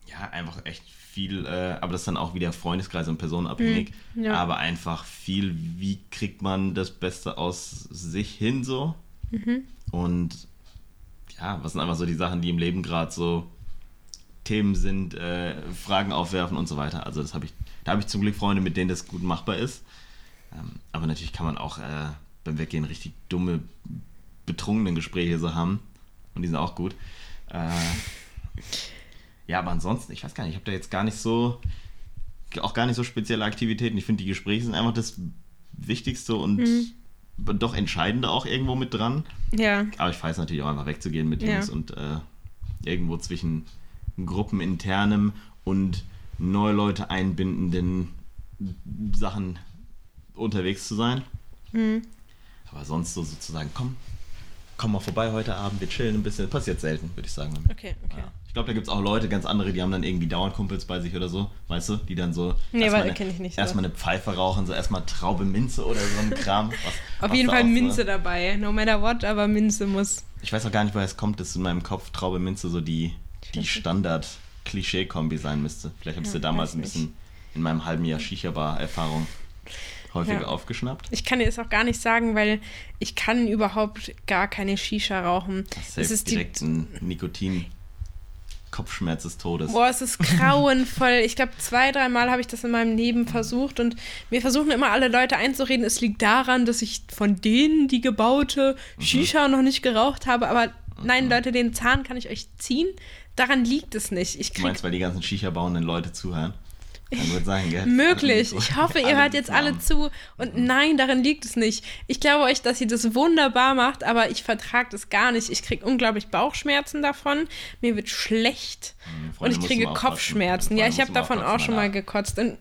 ja, einfach echt viel, äh, aber das ist dann auch wieder Freundeskreis und personenabhängig. Mhm, ja. Aber einfach viel, wie kriegt man das Beste aus sich hin so? Mhm. Und ja, was sind einfach so die Sachen, die im Leben gerade so Themen sind, äh, Fragen aufwerfen und so weiter. Also das habe ich, da habe ich zum Glück Freunde, mit denen das gut machbar ist. Ähm, aber natürlich kann man auch äh, beim Weggehen richtig dumme, betrunkene Gespräche so haben. Und die sind auch gut. Äh, ja, aber ansonsten, ich weiß gar nicht, ich habe da jetzt gar nicht so, auch gar nicht so spezielle Aktivitäten. Ich finde, die Gespräche sind einfach das Wichtigste und mhm. Doch Entscheidende auch irgendwo mit dran. Ja. Aber ich weiß natürlich auch einfach wegzugehen mit Jungs ja. und äh, irgendwo zwischen gruppeninternem und neue Leute einbindenden Sachen unterwegs zu sein. Mhm. Aber sonst so sozusagen, komm, komm mal vorbei heute Abend, wir chillen ein bisschen. Passiert selten, würde ich sagen. Okay, okay. Ja. Ich glaube, da gibt es auch Leute, ganz andere, die haben dann irgendwie dauernd Kumpels bei sich oder so, weißt du, die dann so nee, erstmal eine, nicht erstmal eine Pfeife rauchen, so erstmal Traube Minze oder so ein Kram. Was, Auf was jeden Fall Minze so. dabei, no matter what, aber Minze muss. Ich weiß auch gar nicht, woher es kommt, dass in meinem Kopf Traube Minze so die, die Standard-Klischee-Kombi sein müsste. Vielleicht habe ich ja, sie damals ein bisschen in meinem halben Jahr Shisha-Bar-Erfahrung häufiger ja. aufgeschnappt. Ich kann dir das auch gar nicht sagen, weil ich kann überhaupt gar keine Shisha rauchen. Das, ist direkt die, ein Nikotin. Kopfschmerz des Todes. Boah, es ist grauenvoll. Ich glaube, zwei, dreimal habe ich das in meinem Leben versucht und mir versuchen immer alle Leute einzureden, es liegt daran, dass ich von denen die gebaute mhm. Shisha noch nicht geraucht habe. Aber mhm. nein, Leute, den Zahn kann ich euch ziehen. Daran liegt es nicht. Ich krieg, du meinst, weil die ganzen Shisha-bauenden Leute zuhören? Sein, gell? Möglich. Ich hoffe, ihr hört jetzt alle zu. Und nein, darin liegt es nicht. Ich glaube euch, dass ihr das wunderbar macht, aber ich vertrage das gar nicht. Ich kriege unglaublich Bauchschmerzen davon. Mir wird schlecht. Hm, und ich kriege Kopfschmerzen. Ja, ich habe davon auch schon mal gekotzt. Und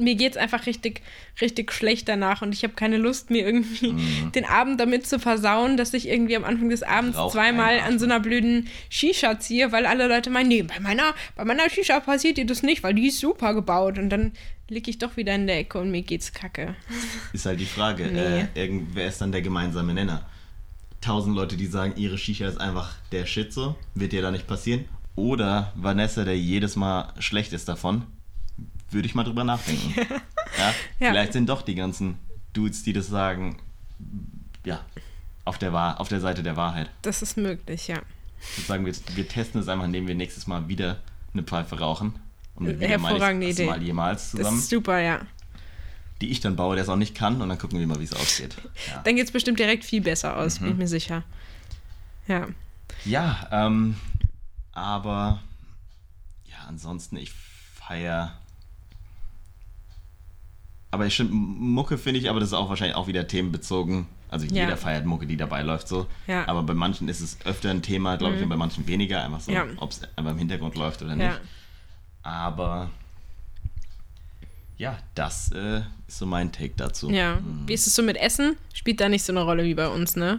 mir geht es einfach richtig, richtig schlecht danach und ich habe keine Lust, mir irgendwie mhm. den Abend damit zu versauen, dass ich irgendwie am Anfang des Abends Rauch zweimal an so einer blöden Shisha ziehe, weil alle Leute meinen, nee, bei meiner, bei meiner Shisha passiert dir das nicht, weil die ist super gebaut und dann liege ich doch wieder in der Ecke und mir geht's kacke. Ist halt die Frage, nee. äh, wer ist dann der gemeinsame Nenner? Tausend Leute, die sagen, ihre Shisha ist einfach der Shit so, wird dir da nicht passieren. Oder Vanessa, der jedes Mal schlecht ist davon, würde ich mal drüber nachdenken. ja? ja? Vielleicht sind doch die ganzen Dudes, die das sagen, ja, auf der, Wahr auf der Seite der Wahrheit. Das ist möglich, ja. Ich würde sagen, wir, wir testen es einfach, indem wir nächstes Mal wieder eine Pfeife rauchen. Und wieder Hervorragende mal, Idee. Mal jemals zusammen. Das ist super, ja. Die ich dann baue, der es auch nicht kann, und dann gucken wir mal, wie es ausgeht. Ja. Dann geht es bestimmt direkt viel besser aus, mhm. bin ich mir sicher. Ja. Ja, ähm, aber ja, ansonsten, ich feiere aber ich finde, Mucke finde ich, aber das ist auch wahrscheinlich auch wieder themenbezogen. Also ja. jeder feiert Mucke, die dabei läuft so. Ja. Aber bei manchen ist es öfter ein Thema, glaube ich, mhm. und bei manchen weniger, einfach so, ja. ob es einfach im Hintergrund läuft oder nicht. Aber ja, das äh, ist so mein Take dazu. Ja. Mhm. Wie ist es so mit Essen? Spielt da nicht so eine Rolle wie bei uns, ne?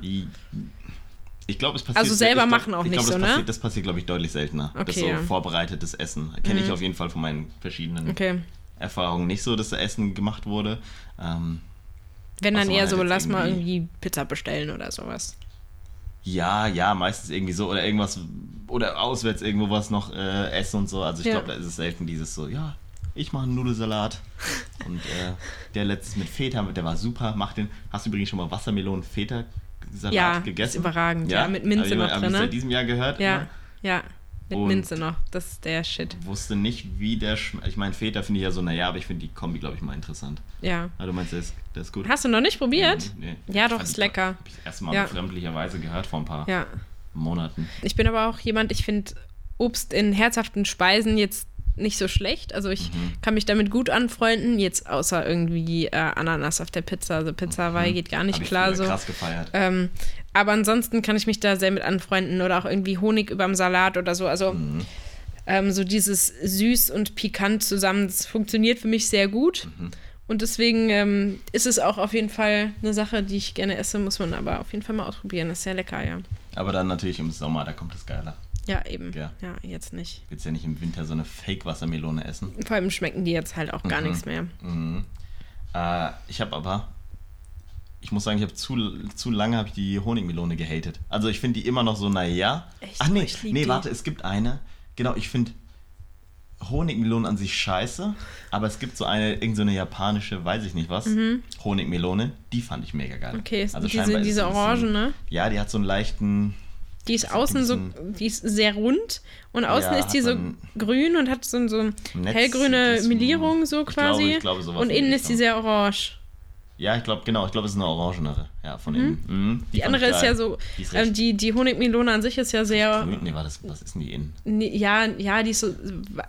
Ich glaube, es passiert. Also selber machen auch nicht glaub, so, ne? Passiert, das passiert, glaube ich, deutlich seltener. Okay, das so vorbereitetes Essen. Kenne mhm. ich auf jeden Fall von meinen verschiedenen okay. Erfahrung nicht so, dass da Essen gemacht wurde. Ähm, Wenn dann eher halt so, lass mal irgendwie Pizza bestellen oder sowas. Ja, ja, meistens irgendwie so oder irgendwas oder auswärts irgendwo was noch äh, essen und so. Also ich ja. glaube, da ist es selten dieses so, ja, ich mache einen Nudelsalat und äh, der letztes mit Feta, der war super. Mach den. Hast du übrigens schon mal Wassermelonen Feta Salat ja, gegessen? Ist überragend. Ja, ja mit Minze noch drin. Habe ich seit diesem Jahr gehört. Ja, immer. ja. Mit und Minze noch, das ist der Shit. Wusste nicht, wie der schmeckt. Ich meine, Feta finde ich ja so, naja, aber ich finde die Kombi, glaube ich, mal interessant. Ja. Ah, du meinst, der ist, der ist gut? Hast du noch nicht probiert? Nee. nee. Ja, doch, ist lecker. Habe ich erstmal ja. befremdlicherweise gehört vor ein paar ja. Monaten. Ich bin aber auch jemand, ich finde Obst in herzhaften Speisen jetzt nicht so schlecht. Also ich mhm. kann mich damit gut anfreunden, jetzt außer irgendwie äh, Ananas auf der Pizza. Also Pizza mhm. geht gar nicht Hab klar. Ich so. krass gefeiert. Ähm, Aber ansonsten kann ich mich da sehr mit anfreunden oder auch irgendwie Honig überm Salat oder so. Also Mhm. ähm, so dieses süß und pikant zusammen, das funktioniert für mich sehr gut. Mhm. Und deswegen ähm, ist es auch auf jeden Fall eine Sache, die ich gerne esse, muss man aber auf jeden Fall mal ausprobieren. Das ist sehr lecker, ja. Aber dann natürlich im Sommer, da kommt es geiler. Ja, eben. Ja. Ja, jetzt nicht. Willst ja nicht im Winter so eine Fake-Wassermelone essen. Vor allem schmecken die jetzt halt auch gar Mhm. nichts mehr. Mhm. Äh, ich habe aber, ich muss sagen, ich habe zu, zu lange habe ich die Honigmelone gehatet. Also ich finde die immer noch so, naja. Echt? Ach nee, nee, die. warte, es gibt eine. Genau, ich finde Honigmelone an sich scheiße, aber es gibt so eine, irgend so eine japanische, weiß ich nicht was, Honigmelone, die fand ich mega geil. Mhm. Okay, ist also diese, diese bisschen- Orange, ne? Ja, die hat so einen leichten, Die ist außen so, die ist sehr rund und außen Ja, ist die so grün und hat so, so Netz- hellgrüne Melierung so ich glaube- quasi. ich glaube, und in die innen ist die sehr orange. Ja, ich glaube, genau, ich glaube, es ist eine orangenere, ja, von innen. Mhm, Die, fand andere ist ja so, Die ist ähm, die, die Honigmelone an sich ist ja sehr. Nee, war das, was ist denn die innen? nee, ja, ja, die ist so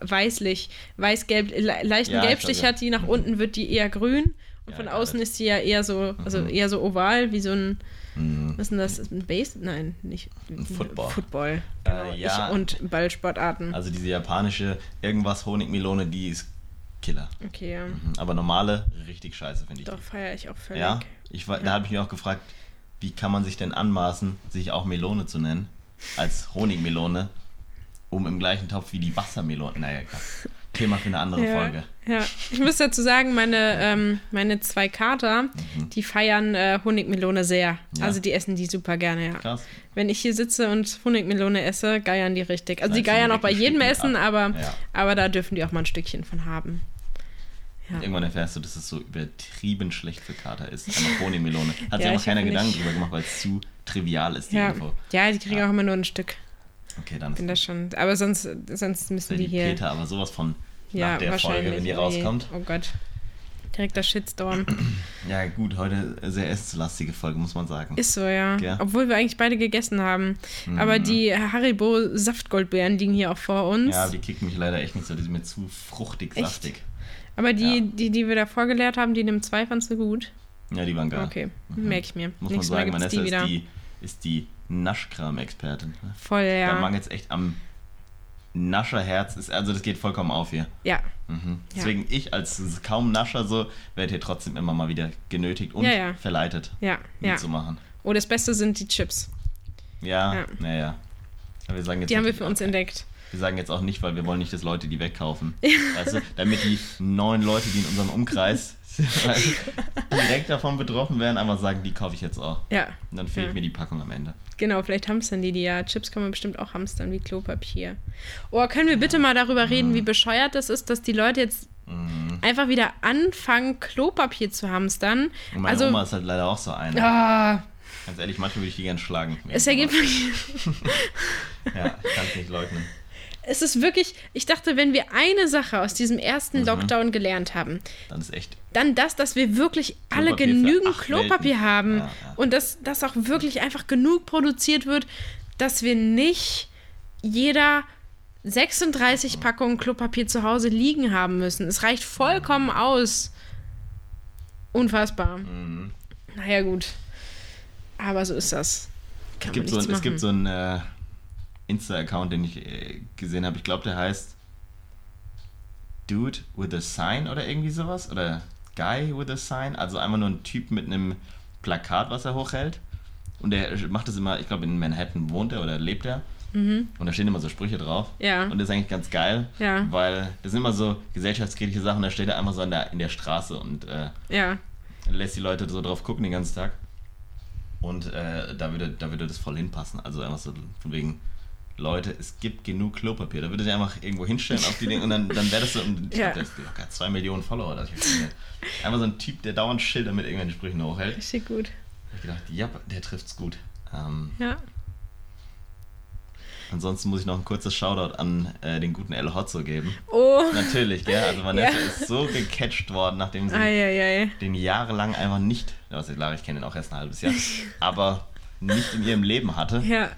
weißlich, weiß-gelb, le leichten Ja, ich Gelbstich glaub, hat die, nach unten wird die eher grün und Ja, von außen ist die ja eher so, also Mhm. eher so oval, wie so ein, Mhm. was ist denn das, ein Base? Nein, nicht. Ein Football. Football, Äh, genau. ja. ich, und Ballsportarten. Also diese japanische irgendwas Honigmelone, die ist Killer. Okay, ja. Mhm. Aber normale, richtig scheiße, finde ich. Doch, feiere ich auch völlig. ja, ich, war- da habe ich mir auch gefragt, wie kann man sich denn anmaßen, sich auch Melone zu nennen, als Honigmelone, um im gleichen Topf wie die Wassermelone. Naja, egal. Thema für eine andere Ja, Folge. ja. Ich muss dazu sagen, meine, ähm, meine zwei Kater, die feiern äh, Honigmelone sehr. Mhm. Ja. Also die essen die super gerne, ja. Krass. Wenn ich hier sitze und Honigmelone esse, geiern die richtig. Also die Schneidest du geiern auch bei jedem Essen, ab. aber, Ja. aber da dürfen die auch mal ein Stückchen von haben. Ja. Irgendwann erfährst du, dass es so übertrieben schlecht für Kater ist. Einfach Honigmelone. Hat sich Ja, einfach ich keiner Gedanken drüber gemacht, weil es zu trivial ist, die Ja. Info. ja, die kriegen Ja. auch immer nur ein Stück. Okay, dann Bin ist das schon. Aber sonst, sonst müssen die die hier. Peter aber sowas von ja, nach der. Folge, wenn die rauskommt. Oh Gott. Direkter Shitstorm. Ja, gut, heute sehr essenslastige Folge, muss man sagen. Ist so, ja. Ja. Obwohl wir eigentlich beide gegessen haben. Aber die Haribo Saftgoldbeeren liegen hier auch vor uns. ja, die kicken mich leider echt nicht so. Die sind mir zu fruchtig, Echt? Aber die, Ja. die, die wir davor gelehrt haben, die dem 2 fandst du gut. Ja, die waren geil. Okay, merke ich mir. Muss man Nächstes Mal sagen, gibt's Vanessa die ist die, ist die Naschkram-Expertin. ne? Voll, Da ja. mangelt es echt am Nascherherz. Ist, also das geht vollkommen auf hier. Ja, Mhm. Ja. Deswegen ich als kaum Nascher so, werde hier trotzdem immer mal wieder genötigt und Ja, ja. verleitet ja, ja. mitzumachen. Oh, das Beste sind die Chips. Ja, Ja. naja. Aber wir sagen jetzt Die haben wir für uns entdeckt. Wir sagen jetzt auch nicht, weil wir wollen nicht, dass Leute die wegkaufen. Weißt du, damit die neun Leute, die in unserem Umkreis direkt davon betroffen werden, aber sagen, die kaufe ich jetzt auch. Ja, Und dann fehlt Ja. mir die Packung am Ende. genau, vielleicht hamstern die die ja. Chips kann man bestimmt auch hamstern wie Klopapier. Oh, können wir bitte mal darüber reden, wie bescheuert das ist, dass die Leute jetzt Mhm. einfach wieder anfangen, Klopapier zu hamstern? Und meine also, Oma ist halt leider auch so eine. ah, Ganz ehrlich, manchmal würde ich die gern schlagen. es ergibt Ja, ich kann es nicht leugnen. Es ist wirklich, ich dachte, wenn wir eine Sache aus diesem ersten Mhm. Lockdown gelernt haben, Dann ist echt. dann das, dass wir wirklich alle Klopapier für genügend Klopapier Welten. haben Ja, ja. und dass das auch wirklich einfach genug produziert wird, dass wir nicht jeder 36 Packungen Klopapier zu Hause liegen haben müssen. Es reicht vollkommen aus. Unfassbar. Mhm. Naja, gut. Aber so ist das. Kann Es gibt, so ein, es gibt so einen äh, Insta-Account, den ich äh, gesehen habe. Ich glaube, der heißt Dude with a Sign oder irgendwie sowas. Oder Guy with a Sign. Also einfach nur ein Typ mit einem Plakat, was er hochhält. Und der macht das immer, ich glaube, in Manhattan wohnt er oder lebt er. Und da stehen immer so Sprüche drauf. Mhm. Ja. Und das ist eigentlich ganz geil, Ja. weil das sind immer so gesellschaftskritische Sachen. Da steht er einfach so in der, in der Straße und äh, Ja. lässt die Leute so drauf gucken den ganzen Tag. Und äh, da, würde, da würde das voll hinpassen. Also einfach so von wegen, Leute, es gibt genug Klopapier. Da würde ich einfach irgendwo hinstellen auf die Dinge und dann, dann wäre das so, ich Ja. glaube, der locker zwei Millionen Follower. Das ich einfach so ein Typ, der dauernd Schilder mit irgendwelchen Sprüchen hochhält. Richtig gut. Ich gedacht, ja, der trifft's gut. Ähm, Ja. ansonsten muss ich noch ein kurzes Shoutout an äh, den guten El Hotzo geben. Oh. Natürlich, gell? Also Vanessa Ja. ist so gecatcht worden, nachdem sie Eieiei. den jahrelang einfach nicht, also klar, ich kenne ihn auch erst ein halbes Jahr, aber nicht in ihrem Leben hatte. Ja.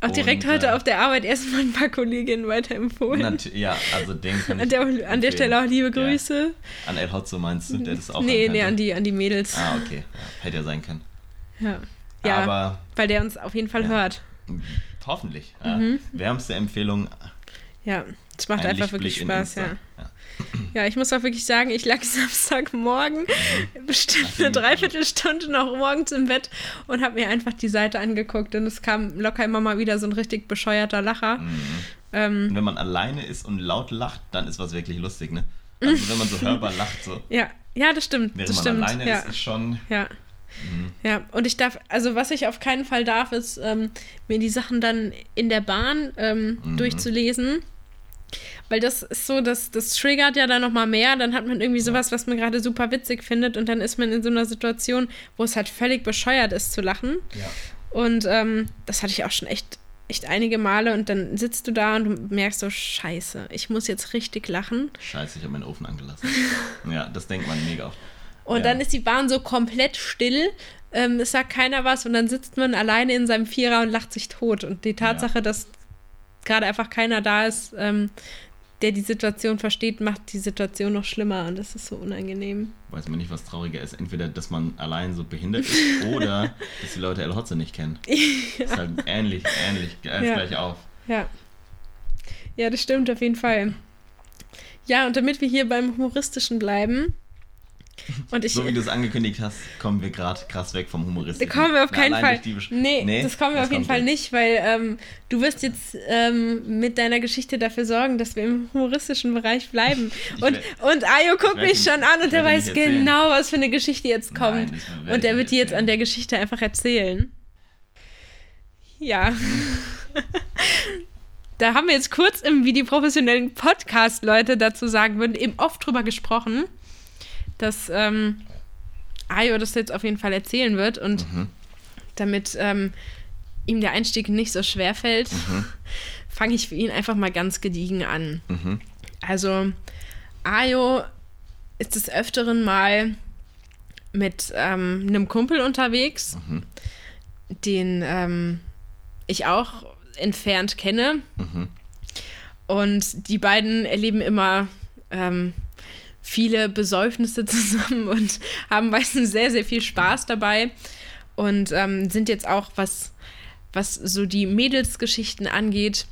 Auch direkt Und, heute äh, auf der Arbeit erstmal ein paar Kolleginnen weiterempfohlen. Ja, also den kann ich An der, an der. Stelle auch liebe Ja. Grüße. An El Hotzo meinst du, der das auch nee, nee, an die, an die Mädels. Ah, okay. Ja, hätte ja sein können. Ja. Ja, Aber weil der uns auf jeden Fall Ja. hört. hoffentlich. Ja. Mhm. Wärmste Empfehlung. Ja, es macht ein einfach wirklich Lichtblick in Spaß, ja. ja. Ja, ich muss auch wirklich sagen, ich lag Samstagmorgen bestimmt eine Dreiviertelstunde noch morgens im Bett und habe mir einfach die Seite angeguckt und es kam locker immer mal wieder so ein richtig bescheuerter Lacher. Mhm. Ähm, wenn man alleine ist und laut lacht, dann ist was wirklich lustig, ne? Also wenn man so hörbar lacht, so, ja, ja, das stimmt. während das man stimmt. alleine ja. ist, ist schon. Ja. Mhm. Ja, und ich darf, also was ich auf keinen Fall darf, ist, ähm, mir die Sachen dann in der Bahn ähm, Mhm. durchzulesen. Weil das ist so, das, das triggert ja dann nochmal mehr. Dann hat man irgendwie sowas, was man gerade super witzig findet. Und dann ist man in so einer Situation, wo es halt völlig bescheuert ist zu lachen. Ja. Und ähm, das hatte ich auch schon echt, echt einige Male. Und dann sitzt du da und du merkst so, scheiße, ich muss jetzt richtig lachen. Scheiße, ich habe meinen Ofen angelassen. ja, das denkt man mega oft. Und Ja. dann ist die Bahn so komplett still. Ähm, es sagt keiner was und dann sitzt man alleine in seinem Vierer und lacht sich tot. Und die Tatsache, dass gerade einfach keiner da ist, ähm, der die Situation versteht, macht die Situation noch schlimmer und das ist so unangenehm. Weiß man nicht, was trauriger ist. Entweder, dass man allein so behindert ist oder dass die Leute El Hotze nicht kennen. Ist halt ähnlich, ähnlich, alles Ja. gleich auf. Ja. Ja, das stimmt auf jeden Fall. Ja, und damit wir hier beim Humoristischen bleiben. Und ich. So wie du es angekündigt hast, kommen wir gerade krass weg vom Da Humoristischen. kommen wir auf keinen Fall. Besch- Nee, das kommen wir was auf jeden Fall jetzt? nicht, weil ähm, du wirst jetzt ähm, mit deiner Geschichte dafür sorgen, dass wir im humoristischen Bereich bleiben. Ich Und, werd- und Ayo guckt mich schon an und der weiß genau, was für eine Geschichte jetzt kommt. Nein, das und ich wird die jetzt an der Geschichte einfach erzählen. Ja. da haben wir jetzt kurz, im, wie die professionellen Podcast-Leute dazu sagen würden, eben oft drüber gesprochen, dass ähm, Ayo das jetzt auf jeden Fall erzählen wird und Mhm. damit ähm, ihm der Einstieg nicht so schwer fällt, Mhm. fange ich für ihn einfach mal ganz gediegen an. Mhm. Also, Ayo ist des Öfteren mal mit ähm, einem Kumpel unterwegs, Mhm. den ähm, ich auch entfernt kenne. Mhm. Und die beiden erleben immer ähm, viele Besäufnisse zusammen und haben meistens sehr, sehr viel Spaß dabei. Und ähm, sind jetzt auch, was, was so die Mädelsgeschichten angeht,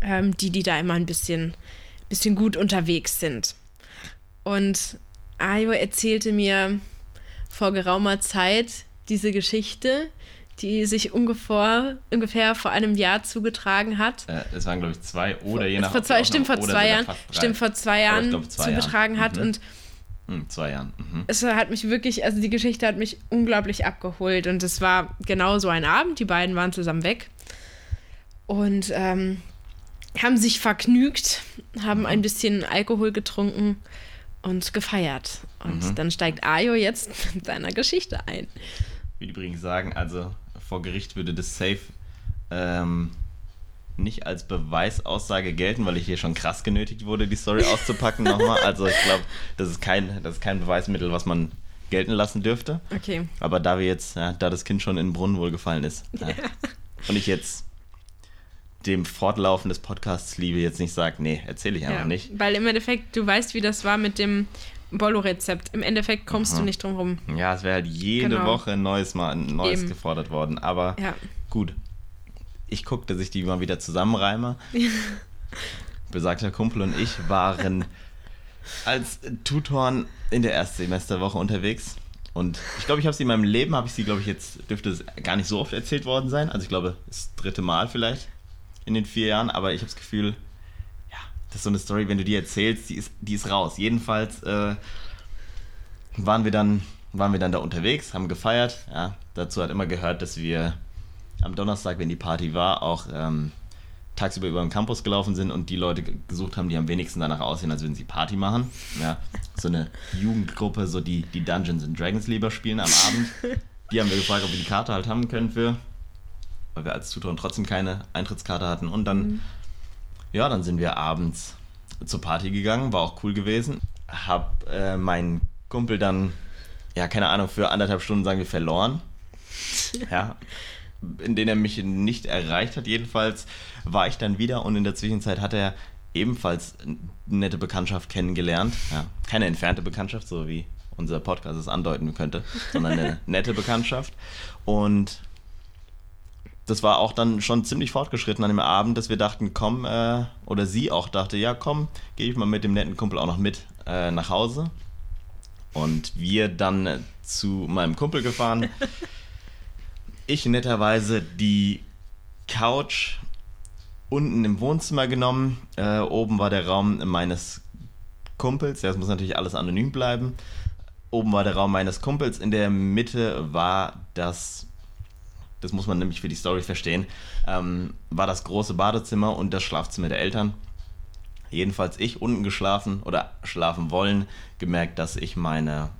ähm, die, die da immer ein bisschen, bisschen gut unterwegs sind. Und Ayo erzählte mir vor geraumer Zeit diese Geschichte, die sich ungefähr, ungefähr vor einem Jahr zugetragen hat. Äh, es waren, glaube ich, zwei oder je nach vor zwei, stimmt, vor zwei Jahren, stimmt, vor zwei Jahren glaub, zwei zu Jahren. hat. Mhm. Und Hm, zwei Jahren. Mhm. es hat mich wirklich, also die Geschichte hat mich unglaublich abgeholt. Und es war genau so ein Abend. Die beiden waren zusammen weg und ähm, haben sich vergnügt, haben ein bisschen Alkohol getrunken und gefeiert. Und Mhm. dann steigt Ayo jetzt mit seiner Geschichte ein. Ich will übrigens sagen, also vor Gericht würde das safe ähm, nicht als Beweisaussage gelten, weil ich hier schon krass genötigt wurde, die Story auszupacken nochmal. Also ich glaube, das ist kein, das ist kein Beweismittel, was man gelten lassen dürfte. Okay. Aber da wir jetzt, ja, da das Kind schon in den Brunnen wohl gefallen ist ja, und ich jetzt dem Fortlaufen des Podcasts liebe, jetzt nicht sage, nee, erzähle ich einfach Ja, nicht. Weil im Endeffekt, du weißt, wie das war mit dem Bollo-Rezept. Im Endeffekt kommst du nicht drum rum. Ja, es wäre halt jede Genau. Woche ein neues Mal ein neues Eben. gefordert worden. Aber Ja. gut. Ich gucke, dass ich die mal wieder zusammenreime. Besagter Kumpel und ich waren als Tutoren in der Erstsemesterwoche unterwegs. Und ich glaube, ich habe sie in meinem Leben, habe ich sie, glaube ich, jetzt dürfte es gar nicht so oft erzählt worden sein. Also ich glaube, das dritte Mal vielleicht in den vier Jahren. Aber ich habe das Gefühl, das ist so eine Story, wenn du die erzählst, die ist, die ist raus. Jedenfalls äh, waren wir dann waren wir dann da unterwegs, haben gefeiert. Ja, dazu hat immer gehört, dass wir am Donnerstag, wenn die Party war, auch ähm, tagsüber über den Campus gelaufen sind und die Leute ge- gesucht haben, die am wenigsten danach aussehen, als würden sie Party machen. Ja, so eine Jugendgruppe, so die, die Dungeons and Dragons lieber spielen am Abend. Die haben wir gefragt, ob wir die Karte halt haben können für, weil wir als Tutoren trotzdem keine Eintrittskarte hatten. Und dann, ja, dann sind wir abends zur Party gegangen, war auch cool gewesen. Hab äh, meinen Kumpel dann, ja, keine Ahnung, für anderthalb Stunden, sagen wir, verloren. Ja, in denen er mich nicht erreicht hat. Jedenfalls war ich dann wieder und in der Zwischenzeit hat er ebenfalls eine nette Bekanntschaft kennengelernt. Ja, keine entfernte Bekanntschaft, so wie unser Podcast es andeuten könnte, sondern eine nette Bekanntschaft. Und das war auch dann schon ziemlich fortgeschritten an dem Abend, dass wir dachten, komm, äh, oder sie auch dachte, ja komm, gehe ich mal mit dem netten Kumpel auch noch mit äh, nach Hause. Und wir dann äh, zu meinem Kumpel gefahren. Ich netterweise die Couch unten im Wohnzimmer genommen. Äh, oben war der Raum meines Kumpels. Ja, das muss natürlich alles anonym bleiben. Oben war der Raum meines Kumpels. In der Mitte war das das muss man nämlich für die Story verstehen, ähm, war das große Badezimmer und das Schlafzimmer der Eltern. Jedenfalls ich unten geschlafen oder schlafen wollen, gemerkt, dass ich meine,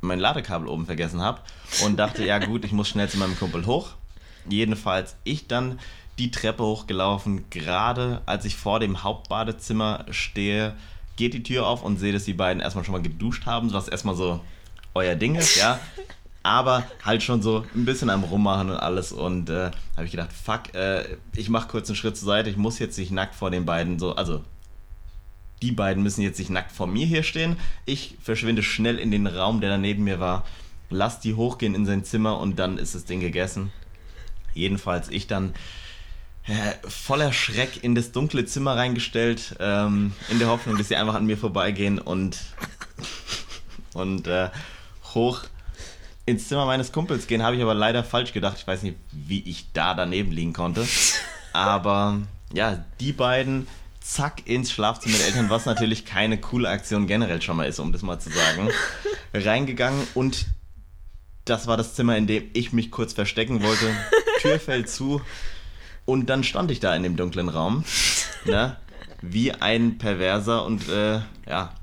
mein Ladekabel oben vergessen habe und dachte, ja gut, ich muss schnell zu meinem Kumpel hoch. Jedenfalls ich dann die Treppe hochgelaufen, gerade als ich vor dem Hauptbadezimmer stehe, geht die Tür auf und sehe, dass die beiden erstmal schon mal geduscht haben, was erstmal so euer Ding ist, ja aber halt schon so ein bisschen am Rummachen und alles. Und äh, habe ich gedacht, fuck, äh, ich mache kurz einen Schritt zur Seite, ich muss jetzt nicht nackt vor den beiden so, also die beiden müssen jetzt nicht nackt vor mir hier stehen. Ich verschwinde schnell in den Raum, der da neben mir war, lass die hochgehen in sein Zimmer und dann ist das Ding gegessen. Jedenfalls ich dann äh, voller Schreck in das dunkle Zimmer reingestellt, ähm, in der Hoffnung, dass sie einfach an mir vorbeigehen und, und äh, hoch ins Zimmer meines Kumpels gehen, habe ich aber leider falsch gedacht. Ich weiß nicht, wie ich da daneben liegen konnte. Aber ja, die beiden zack ins Schlafzimmer der Eltern, was natürlich keine coole Aktion generell schon mal ist, um das mal zu sagen, reingegangen und das war das Zimmer, in dem ich mich kurz verstecken wollte. Tür fällt zu und dann stand ich da in dem dunklen Raum, ne, wie ein Perverser und äh, ja,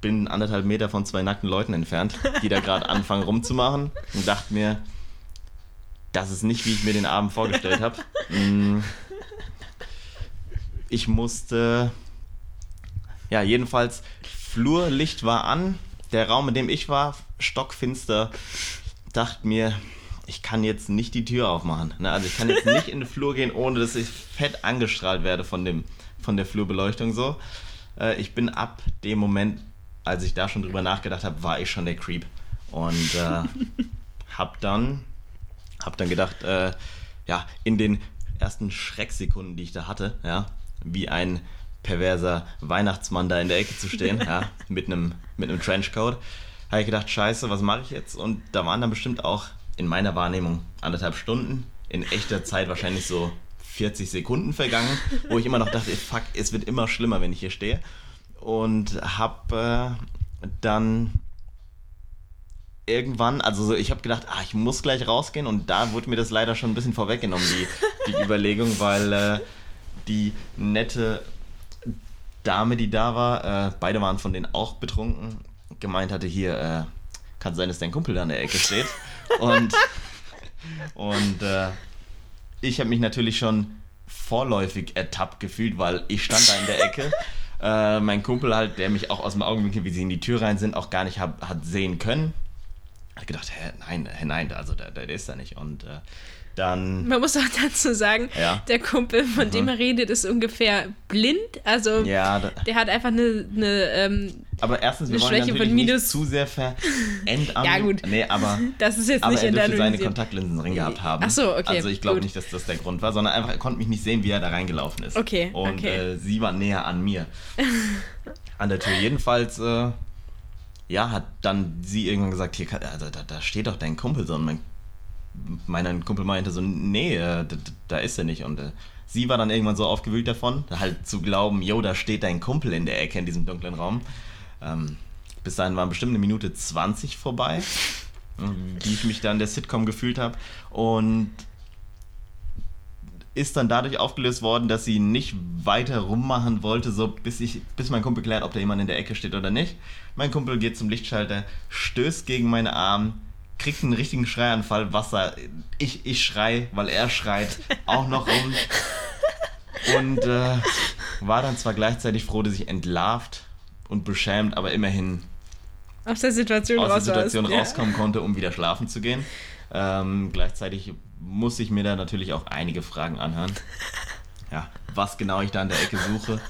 bin anderthalb Meter von zwei nackten Leuten entfernt, die da gerade anfangen rumzumachen und dachte mir, das ist nicht, wie ich mir den Abend vorgestellt habe. Mm. Ich musste, ja, jedenfalls, Flurlicht war an, der Raum, in dem ich war, stockfinster, dachte mir, ich kann jetzt nicht die Tür aufmachen. Ne? Also ich kann jetzt nicht in den Flur gehen, ohne dass ich fett angestrahlt werde von, dem, von der Flurbeleuchtung so. Äh, ich bin ab dem Moment als ich da schon drüber nachgedacht habe, war ich schon der Creep. Und äh, hab dann, hab dann gedacht, äh, ja, in den ersten Schrecksekunden, die ich da hatte, ja, wie ein perverser Weihnachtsmann da in der Ecke zu stehen, ja, mit einem mit einem Trenchcoat, habe ich gedacht, scheiße, was mache ich jetzt? Und da waren dann bestimmt auch in meiner Wahrnehmung anderthalb Stunden, in echter Zeit wahrscheinlich so 40 Sekunden vergangen, wo ich immer noch dachte, fuck, es wird immer schlimmer, wenn ich hier stehe und habe äh, dann irgendwann, also so, ich habe gedacht, ah, ich muss gleich rausgehen und da wurde mir das leider schon ein bisschen vorweggenommen, die, die Überlegung, weil äh, die nette Dame, die da war, äh, beide waren von denen auch betrunken, gemeint hatte, hier, äh, kann sein, dass dein Kumpel da in der Ecke steht. Und, und äh, ich habe mich natürlich schon vorläufig ertappt gefühlt, weil ich stand da in der Ecke äh, mein Kumpel halt, der mich auch aus dem Augenwinkel, wie sie in die Tür rein sind, auch gar nicht hab, hat sehen können. Hat gedacht, hä, nein, hä, nein, also der, der ist da nicht. Und äh, dann. Man muss auch dazu sagen, ja. der Kumpel, von mhm. dem er redet, ist ungefähr blind. Also ja, der hat einfach eine, eine ähm, aber erstens, wir wollen Schwäche natürlich nicht zu sehr verendamt. ja, gut. Nee, aber, das ist jetzt aber nicht er dürfte seine Kontaktlinsen drin gehabt haben. Ach so, okay. Also ich glaube nicht, dass das der Grund war, sondern einfach, er konnte mich nicht sehen, wie er da reingelaufen ist. Okay, Und okay. Äh, sie war näher an mir. an der Tür. Jedenfalls, äh, ja, hat dann sie irgendwann gesagt, hier, also, da, da steht doch dein Kumpel so. Und mein mein Kumpel meinte so, nee, äh, da, ist er nicht. Und äh, sie war dann irgendwann so aufgewühlt davon, halt zu glauben, yo, da steht dein Kumpel in der Ecke in diesem dunklen Raum. Ähm, bis dahin waren bestimmt eine Minute 20 vorbei, wie ich mich da in der Sitcom gefühlt habe. Und ist dann dadurch aufgelöst worden, dass sie nicht weiter rummachen wollte, so bis ich, bis mein Kumpel klärt, ob da jemand in der Ecke steht oder nicht. Mein Kumpel geht zum Lichtschalter, stößt gegen meine Arme, kriegt einen richtigen Schreianfall, Wasser. Ich, ich schrei, weil er schreit, auch noch rum. Und äh, war dann zwar gleichzeitig froh, dass ich entlarvt und beschämt, aber immerhin aus der Situation, aus der Situation rauskommen ja. konnte, um wieder schlafen zu gehen. Ähm, gleichzeitig muss ich mir da natürlich auch einige Fragen anhören. Ja, was genau ich da in der Ecke suche.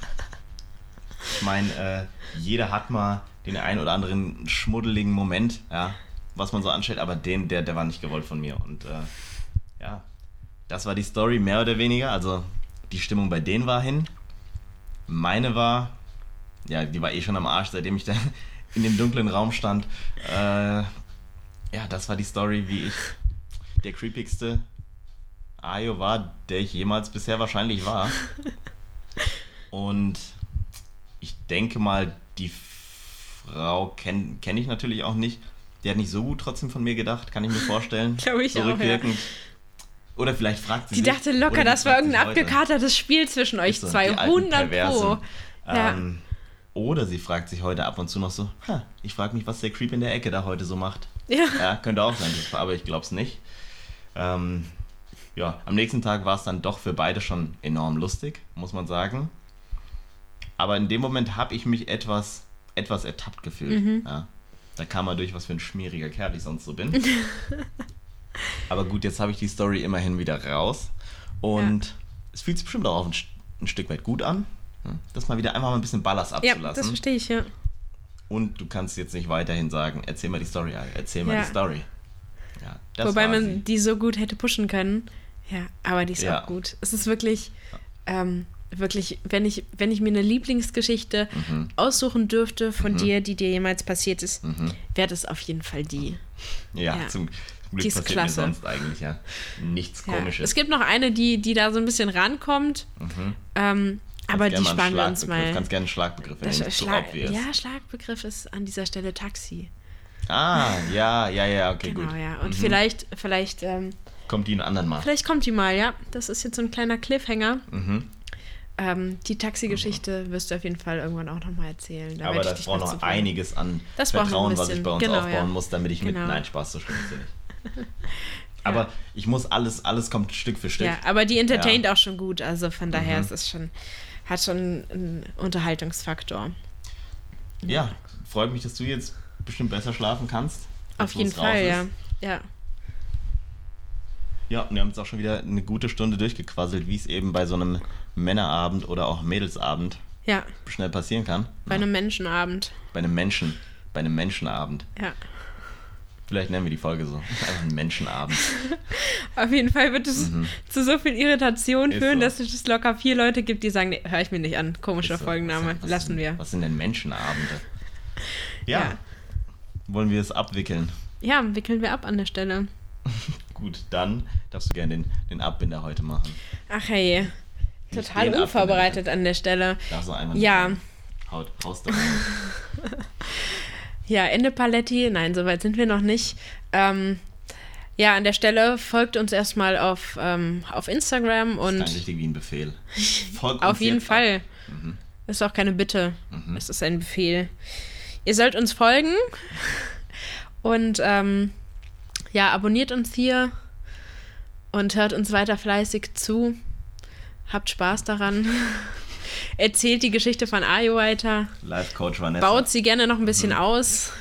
Ich meine, äh, jeder hat mal den einen oder anderen schmuddeligen Moment, ja, was man so anstellt, aber den, der, der war nicht gewollt von mir. Und äh, ja, das war die Story, mehr oder weniger. Also die Stimmung bei denen war hin. Meine war, ja, die war eh schon am Arsch, seitdem ich da in dem dunklen Raum stand. Äh, ja, das war die Story, wie ich der creepigste Ayo war, der ich jemals bisher wahrscheinlich war. Und ich denke mal, die Frau kenne kenn ich natürlich auch nicht. Die hat nicht so gut trotzdem von mir gedacht, kann ich mir vorstellen. Glaube ich so auch, ja. rückwirkend. Oder vielleicht fragt sie Die sich. dachte locker, das war irgendein abgekatertes Spiel zwischen euch so, zwei. die alten 100 Pro. Ja. Ähm, oder sie fragt sich heute ab und zu noch so, ha, ich frage mich, was der Creep in der Ecke da heute so macht. Ja. Ja, könnte auch sein, aber ich glaube es nicht. Ähm, ja, am nächsten Tag war es dann doch für beide schon enorm lustig, muss man sagen. Aber in dem Moment habe ich mich etwas, etwas ertappt gefühlt. Mhm. Ja. Da kam mal durch, was für ein schmieriger Kerl ich sonst so bin. aber gut, jetzt habe ich die Story immerhin wieder raus. Und es fühlt sich bestimmt auch ein, ein Stück weit gut an, ja, das mal wieder einfach mal ein bisschen Ballast ja, abzulassen. das verstehe ich, ja. Und du kannst jetzt nicht weiterhin sagen, erzähl mal die Story, erzähl mal Ja. die Story. Ja, Wobei man sie. die so gut hätte pushen können. Ja, aber die ist Ja. auch gut. Es ist wirklich, ähm, wirklich, wenn ich, wenn ich mir eine Lieblingsgeschichte Mhm. aussuchen dürfte von dir, die dir jemals passiert ist, Mhm. wäre das auf jeden Fall die. Ja, Ja. zum Glück Die ist passiert klasse. mir sonst eigentlich ja nichts Ja. Komisches. Es gibt noch eine, die, die da so ein bisschen rankommt, Mhm. ähm, aber die sparen wir uns mal. Kannst gerne einen Schlagbegriff Das nicht so Schlag, obvious. ja, Schlagbegriff ist an dieser Stelle Taxi. Ah, ja, ja, ja, okay, genau, gut. ja. Und Mhm. vielleicht, vielleicht, ähm, Kommt die einen anderen Mal. vielleicht kommt die mal, ja. Das ist jetzt so ein kleiner Cliffhanger. Mhm. Ähm, die Taxi-Geschichte wirst du auf jeden Fall irgendwann auch nochmal erzählen. Da Aber das dich braucht noch noch einiges an Das Vertrauen, was ich bei uns Genau, aufbauen ja. muss, damit ich mit. Genau. Nein, Spaß, so schlimm ist ja nicht. Aber ich muss alles, alles kommt Stück für Stück. Ja, aber die entertaint auch schon gut. Also von daher Mhm. ist es schon, hat schon einen Unterhaltungsfaktor. Ja, freut mich, dass du jetzt bestimmt besser schlafen kannst. Auf jeden Fall, ja. Ja. Ja, und wir haben jetzt auch schon wieder eine gute Stunde durchgequasselt, wie es eben bei so einem Männerabend oder auch Mädelsabend Ja, schnell passieren kann. bei einem Menschenabend. Bei einem Menschen. Bei einem Menschenabend. Ja. Vielleicht nennen wir die Folge so. Einfach ein Menschenabend. Auf jeden Fall wird es zu so viel Irritation Mhm. Führen, so. dass es locker vier Leute gibt, die sagen, nee, höre ich mir nicht an. Komischer so. Folgenname, Was- lassen wir. Was sind denn Menschenabende? Ja. Ja. Wollen wir es abwickeln? Ja, wickeln wir ab an der Stelle. Gut, dann darfst du gerne den, den Abbinder heute machen. Ach hey, total unvorbereitet an der Stelle. Darfst du einfach Ja. Haut, haust da. Ja, Ende Paletti, nein, soweit sind wir noch nicht. Ähm, ja, an der Stelle folgt uns erstmal auf, ähm, auf Instagram Das klang und richtig wie ein Befehl. Folgt auf jeden Fall. Mhm. Das ist auch keine Bitte, Mhm. es ist ein Befehl. Ihr sollt uns folgen und ähm, ja, abonniert uns hier und hört uns weiter fleißig zu. Habt Spaß daran. Erzählt die Geschichte von Ayo weiter. Life Coach Vanessa. Baut sie gerne noch ein bisschen aus.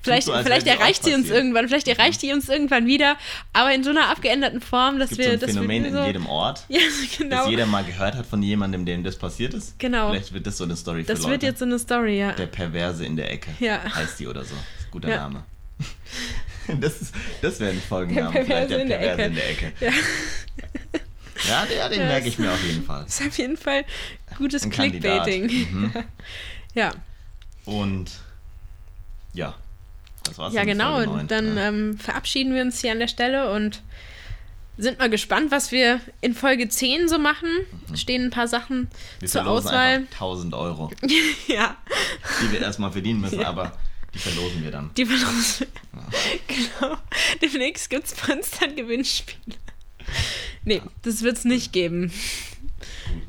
Vielleicht, so, vielleicht sie erreicht sie uns irgendwann, vielleicht erreicht die uns irgendwann wieder, aber in so einer abgeänderten Form, dass Es gibt wir so ein dass Phänomen wir so, in jedem Ort, Ja, das genau. jeder mal gehört hat von jemandem, dem das passiert ist. Genau. Vielleicht wird das so eine Story für Das Leute. wird jetzt so eine Story, ja. Der Perverse in der Ecke. Ja. Heißt die oder so. Das guter Ja. Name. Das, ist, das wäre ein Folgenname. Der vielleicht Perverse in der Ecke. in der Ecke. Ja. Ja, den Ja, merke ich mir auf jeden Fall. Ist auf jeden Fall gutes Ein. Clickbaiting. Mhm. Ja, Und ja, das war's. ja genau. Dann ja. ähm, verabschieden wir uns hier an der Stelle und sind mal gespannt, was wir in Folge 10 so machen. Stehen ein paar Sachen Mhm. wir zur Auswahl. einfach 1000 Euro, Ja, die wir erstmal verdienen müssen, aber die verlosen wir dann. die verlosen. genau. Demnächst gibt es bei uns dann Gewinnspiele. Nee, das wird es nicht geben.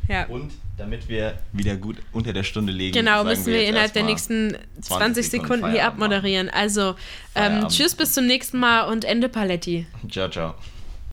Ja. Und damit wir wieder gut unter der Stunde liegen, Genau, müssen wir jetzt innerhalb der nächsten 20 Sekunden hier Feierabend abmoderieren. Also, ähm, tschüss, bis zum nächsten Mal und Ende Paletti. Ciao, ciao.